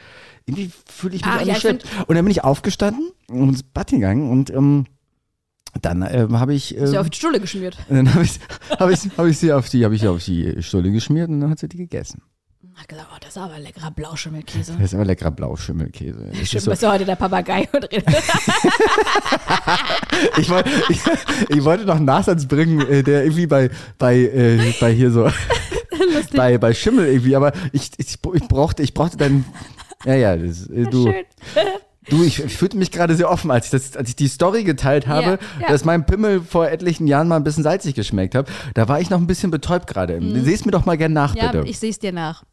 irgendwie fühle ich mich Mhm. Ach, ja, nicht ich. Und dann bin ich aufgestanden und ins Bad gegangen und ähm, dann ähm, habe ich, ähm, auf die Stulle geschmiert. dann habe ich, hab ich, hab ich sie auf die, ich sie auf die Stulle geschmiert und dann hat sie die gegessen. Hat gesagt, oh, das ist aber leckerer Blauschimmelkäse. Das ist aber leckerer Blauschimmelkäse. Das ist Stimmt, so, bist du heute der Papagei und redet. ich, wollte, ich, ich wollte noch einen Nachsatz bringen, äh, der irgendwie bei, bei, äh, bei hier so, bei, bei Schimmel irgendwie, aber ich, ich, ich brauchte, ich brauchte dann, ja, ja, das, äh, du, Schön. Du, ich, ich fühlte mich gerade sehr offen, als ich, das, als ich die Story geteilt habe, ja. dass mein Pimmel vor etlichen Jahren mal ein bisschen salzig geschmeckt hat. Da war ich noch ein bisschen betäubt gerade. Seh's mir doch mal gern nach, Mhm. Ja, bitte. ich sehe es dir nach.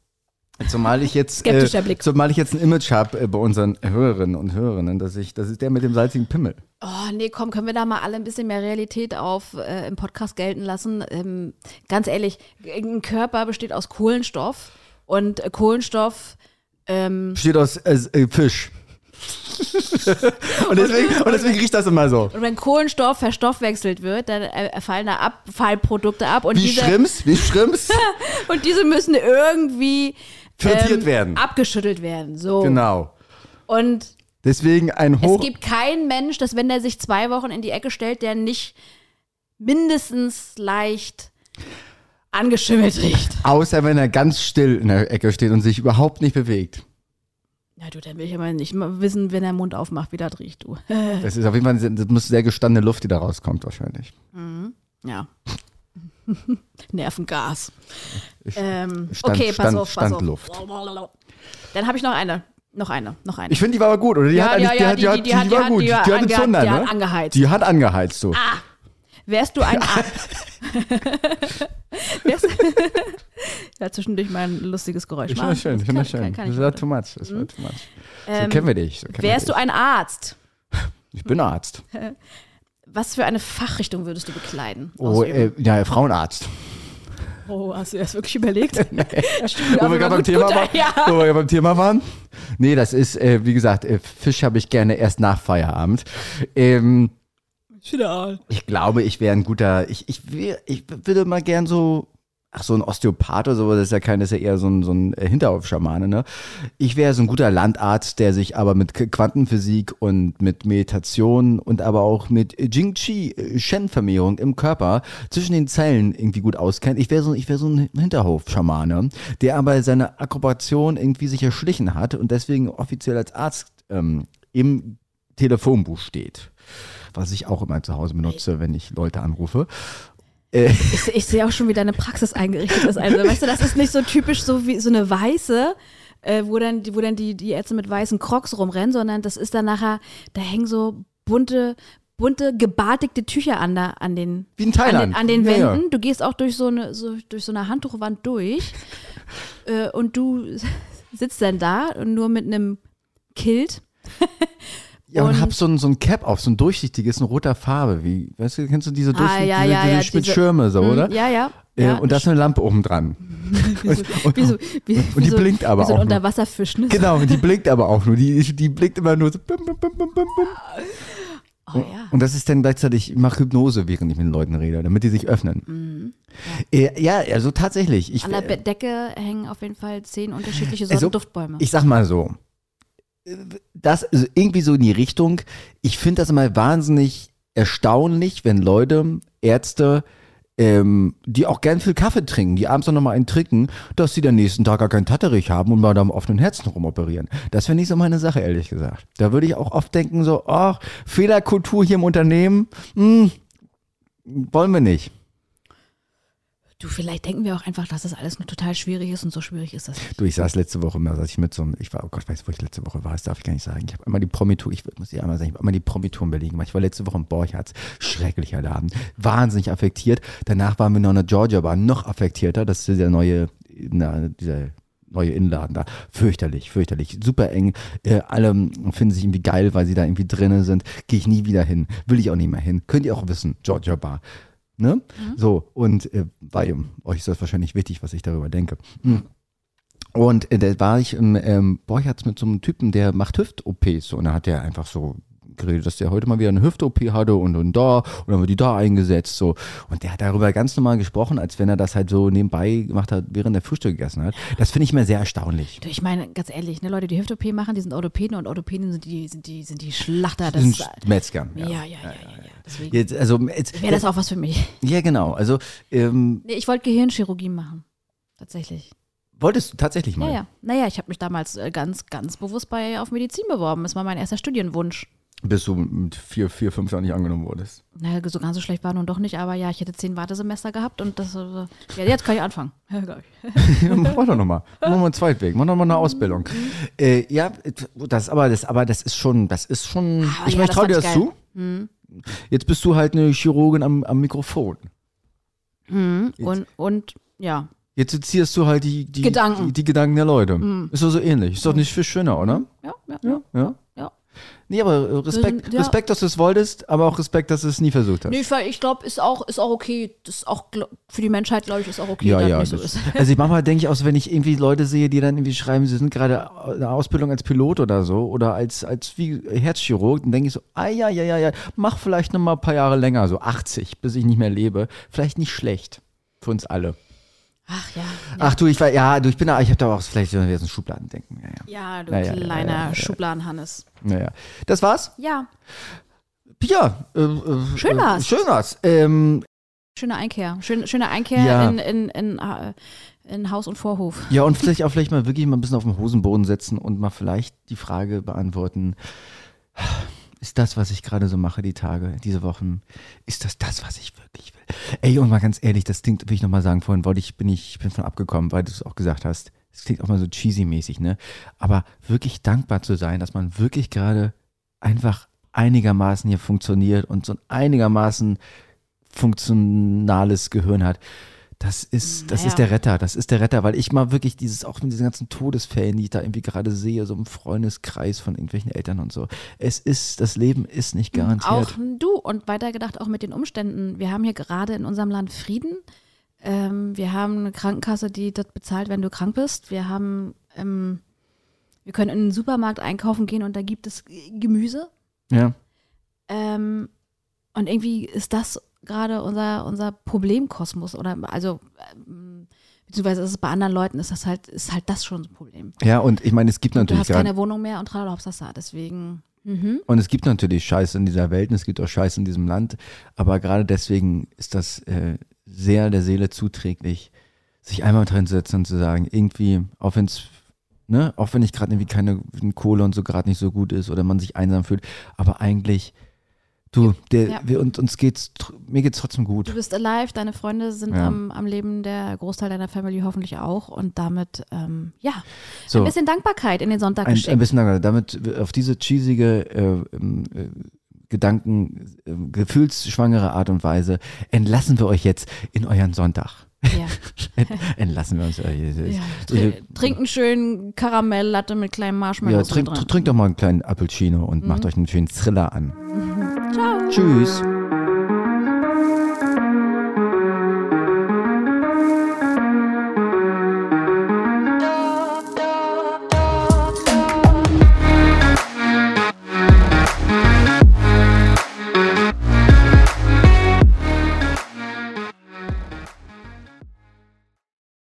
Zumal ich jetzt, äh, Skeptischer Blick. zumal ich jetzt ein Image habe äh, bei unseren Hörerinnen und Hörerinnen, dass ich, das ist der mit dem salzigen Pimmel. Oh, nee, komm, können wir da mal alle ein bisschen mehr Realität auf äh, im Podcast gelten lassen? Ähm, ganz ehrlich, ein Körper besteht aus Kohlenstoff und äh, Kohlenstoff ähm, Besteht aus äh, äh, Fisch. Und, deswegen, und deswegen riecht das immer so. und wenn Kohlenstoff verstoffwechselt wird, dann fallen da Abfallprodukte ab und Wie diese Schrimps, wie Schrimps. und diese müssen irgendwie Frittiert ähm, werden. abgeschüttelt werden. So. Genau. Und Deswegen ein Es Hoch. gibt keinen Mensch, dass wenn der sich zwei Wochen in die Ecke stellt, der nicht mindestens leicht angeschimmelt riecht. Außer wenn er ganz still in der Ecke steht und sich überhaupt nicht bewegt. Na du, dann will ich aber nicht mal wissen, wenn der Mund aufmacht, wie das riecht, du. Das ist auf jeden Fall sehr- das muss sehr gestandene Luft, die da rauskommt, wahrscheinlich. Ja. Nervengas. Ähm, Stand- okay, pass Stand- auf, pass Standluft. auf. Dann habe ich noch eine. Noch eine, noch eine. Ich finde, die war aber gut, oder? Die Ja, hat ja, ja, die, die- die- die, die die die war hat- gut. die Die hat die angeheizt. Die hat angeheizt, so. Wärst du ein A Wärst Ja, zwischendurch mal ein lustiges Geräusch Ich finde das schön, ich finde kann- schön. kann Das war too much, das war too much. So Ähm, kennen wir dich. So kennen Wärst wir du ein Arzt? dich. Ich bin Arzt. Was für eine Fachrichtung würdest du bekleiden? Oh, äh, ja, Frauenarzt. oh hast du das wirklich überlegt? Wo wir gerade beim, Thema waren, Ja. wo wir gerade beim Thema waren. Nee, das ist, äh, wie gesagt, äh, Fisch habe ich gerne erst nach Feierabend. Ähm, ich glaube, ich wäre ein guter, ich, ich, wär, ich würde mal gern so, ach so ein Osteopath oder so, das ist ja kein, das ist ja eher so ein, so ein äh, Hinterhofschamane, ne? Ich wäre so ein guter Landarzt, der sich aber mit Quantenphysik und mit Meditation und aber auch mit Jing Chi, äh, Shen-Vermehrung im Körper zwischen den Zellen irgendwie gut auskennt. Ich wäre so, ich wäre so ein Hinterhofschamane, der aber seine Akkrobation irgendwie sich erschlichen hat und deswegen offiziell als Arzt ähm, im Telefonbuch steht. Was ich auch immer zu Hause benutze, wenn ich Leute anrufe. Ich, ich sehe auch schon, wie deine Praxis eingerichtet ist. Also, weißt du, das ist nicht so typisch so wie so eine weiße, äh, wo dann, die- wo dann die, die Ärzte mit weißen Crocs rumrennen, sondern das ist dann nachher, da hängen so bunte, bunte, gebartigte Tücher an, der, an den, Wie in an Thailand. den, an den Ja, ja. Wänden. Du gehst auch durch so eine, so, durch so eine Handtuchwand durch äh, und du sitzt dann da und nur mit einem Kilt. Ja, und, Und- hab so ein, so ein Cap auf, so ein durchsichtiges, in roter Farbe. Wie, weißt du, kennst du diese, durch, Ah, ja, diese, ja, diese ja, mit diese- Schirme so, Hm, oder? Ja, ja. Äh, ja. und da ist eine Lampe oben dran. und, wie so, wie, und wie die so, blinkt aber wie so ein auch. Unterwasserfisch, ne? Genau, und die blinkt aber auch nur. Die, die blinkt immer nur so. Bim, bim, bim, bim, bim. Oh, ja. Und das ist dann gleichzeitig, ich mache Hypnose, während ich mit den Leuten rede, damit die sich öffnen. Äh, ja, also tatsächlich. Ich, An der Be- Decke hängen auf jeden Fall zehn unterschiedliche Sorten Also, Duftbäume. Ich sag mal so, das ist irgendwie so in die Richtung, ich finde das immer wahnsinnig erstaunlich, wenn Leute, Ärzte, ähm, die auch gern viel Kaffee trinken, die abends noch mal einen trinken, dass sie den nächsten Tag gar keinen Tatterich haben und mal da am offenen Herzen rumoperieren. Das wäre nicht so meine Sache, ehrlich gesagt. Da würde ich auch oft denken so, ach, Fehlerkultur hier im Unternehmen, hm, wollen wir nicht. Du, vielleicht denken wir auch einfach, dass das alles nur total schwierig ist und so schwierig ist das nicht. Du, ich saß letzte Woche mal, saß ich mit so einem, ich war, oh Gott, weiß, wo ich letzte Woche war, das darf ich gar nicht sagen. Ich habe einmal die Promitour, ich muss dir einmal sagen, ich habe einmal die Promitour in Berlin gemacht. Ich war letzte Woche im Borchards, schrecklicher Laden, wahnsinnig affektiert. Danach waren wir noch in der Georgia Bar, noch affektierter, das ist der neue, na, dieser neue Innenladen da. Fürchterlich, fürchterlich. Super eng. Äh, alle finden sich irgendwie geil, weil sie da irgendwie drinnen sind. Gehe ich nie wieder hin. Will ich auch nicht mehr hin. Könnt ihr auch wissen. Georgia Bar. Ne? So, und äh, bei euch ist das wahrscheinlich wichtig, was ich darüber denke. Hm. Und äh, da war ich im ähm, Borchards mit so einem Typen, der macht Hüft-OPs. Und da hat der einfach so geredet, dass der heute mal wieder eine Hüft-OP hatte und, und da und dann haben wir die da eingesetzt. So. Und der hat darüber ganz normal gesprochen, als wenn er das halt so nebenbei gemacht hat, während er Frühstück gegessen hat. Das finde ich mir sehr erstaunlich. Du, ich meine, ganz ehrlich, ne, Leute, die Hüft-OP machen, die sind Orthopäden und Orthopäden sind die, sind die, sind die Schlachter. Das, sind Metzgern. ja, ja, ja, ja, ja. Deswegen Jetzt, also, jetzt, wäre das auch was für mich. ja, genau. Also, ähm, Nee, ich wollte Gehirnchirurgie machen. Tatsächlich. wolltest du tatsächlich mal? Ja, ja. Naja, ich habe mich damals äh, ganz, ganz bewusst bei auf Medizin beworben. Das war mein erster Studienwunsch. Bis du mit vier, vier, fünf Jahren nicht angenommen wurdest. Naja, so ganz so schlecht war nun doch nicht, aber ja, ich hätte zehn Wartesemester gehabt und das, äh, ja, jetzt kann ich anfangen. Ja, mach doch nochmal. Mach mal einen Zweitweg. Mach doch mal eine Ausbildung. Äh, ja, das, aber das, aber das ist schon, das ist schon. Ah, ich ja, meine, ich das traue dir das ich zu. Jetzt bist du halt eine Chirurgin am, am Mikrofon. Mhm. Und, und ja, Jetzt zitierst du halt die, die, Gedanken. die, die Gedanken der Leute. Ist doch so ähnlich. Ist doch nicht viel schöner, oder? ja, ja, ja. Nee, aber äh, Respekt, Ja. Respekt, dass du es wolltest, aber auch Respekt, dass du es nie versucht hast. Nee, ich, ich glaube, ist auch, ist auch okay. Das ist auch für die Menschheit, glaube ich, ist auch okay, Ja, ja. nicht so ist. also ich manchmal denke ich auch wenn ich irgendwie Leute sehe, die dann irgendwie schreiben, sie sind gerade in der Ausbildung als Pilot oder so oder als, als wie Herzchirurg, dann denke ich so, ah ja, ja, ja, ja, mach vielleicht noch mal ein paar Jahre länger, so 80, bis ich nicht mehr lebe. Vielleicht nicht schlecht. Für uns alle. Ach ja. Ach du, ich war, ja, du, ich bin da, ich habe da auch vielleicht so ein Schubladendenken. Ja, ja. Ja, du Ja, ja, ja, kleiner ja, ja, ja. Schubladen-Hannes. Naja. Das war's? Ja, Ja. Äh, äh, Schön war's. Schön war's. Ähm, schöne Einkehr. Schön, schöne Einkehr Ja. in, in, in, äh, in Haus und Vorhof. Ja, und vielleicht auch vielleicht mal wirklich mal ein bisschen auf den Hosenboden setzen und mal vielleicht die Frage beantworten, ist das, was ich gerade so mache, die Tage, diese Wochen, ist das das, was ich wirklich will? Ey, und mal ganz ehrlich, das klingt, will ich nochmal sagen, vorhin wollte ich, bin ich, bin von abgekommen, weil du es auch gesagt hast. Es klingt auch mal so cheesy-mäßig, ne? Aber wirklich dankbar zu sein, dass man wirklich gerade einfach einigermaßen hier funktioniert und so ein einigermaßen funktionales Gehirn hat. Das ist, das Naja. ist der Retter, das ist der Retter, weil ich mal wirklich dieses, auch mit diesen ganzen Todesfällen, die ich da irgendwie gerade sehe, so im Freundeskreis von irgendwelchen Eltern und so. Es ist, das Leben ist nicht garantiert. Auch du und weitergedacht auch mit den Umständen. Wir haben hier gerade in unserem Land Frieden. Ähm, wir haben eine Krankenkasse, die das bezahlt, wenn du krank bist. Wir haben, ähm, wir können in den Supermarkt einkaufen gehen und da gibt es Gemüse. ja. Ähm, und irgendwie ist das gerade unser, unser Problemkosmos oder also ähm, beziehungsweise ist es bei anderen Leuten ist das halt ist halt das schon ein Problem. ja, und ich meine, es gibt Du natürlich hast gerade, keine Wohnung mehr und tralala deswegen mhm. und es gibt natürlich Scheiße in dieser Welt und es gibt auch Scheiße in diesem Land, aber gerade deswegen ist das äh, sehr der Seele zuträglich, sich einmal drin zu setzen und zu sagen, irgendwie, auch wenn es Ne, auch wenn ich gerade irgendwie keine Kohle und so gerade nicht so gut ist oder man sich einsam fühlt, aber eigentlich, du, der, Ja. wir, und uns geht's, mir geht's trotzdem gut. Du bist alive, deine Freunde sind Ja. am, am Leben, der Großteil deiner Family hoffentlich auch und damit, ähm, ja, So. ein bisschen Dankbarkeit in den Sonntag Ein, geschickt. ein bisschen langer. Damit auf diese cheesige, äh, ähm, äh, Gedanken, äh, gefühlsschwangere Art und Weise entlassen wir euch jetzt in euren Sonntag. Ja. Ent, entlassen wir uns. Äh, Ja. Tr trink einen schönen Karamelllatte mit kleinen ja, Marshmallows trink, doch mal einen kleinen Appuccino und macht euch einen schönen Thriller an. Ciao. Tschüss.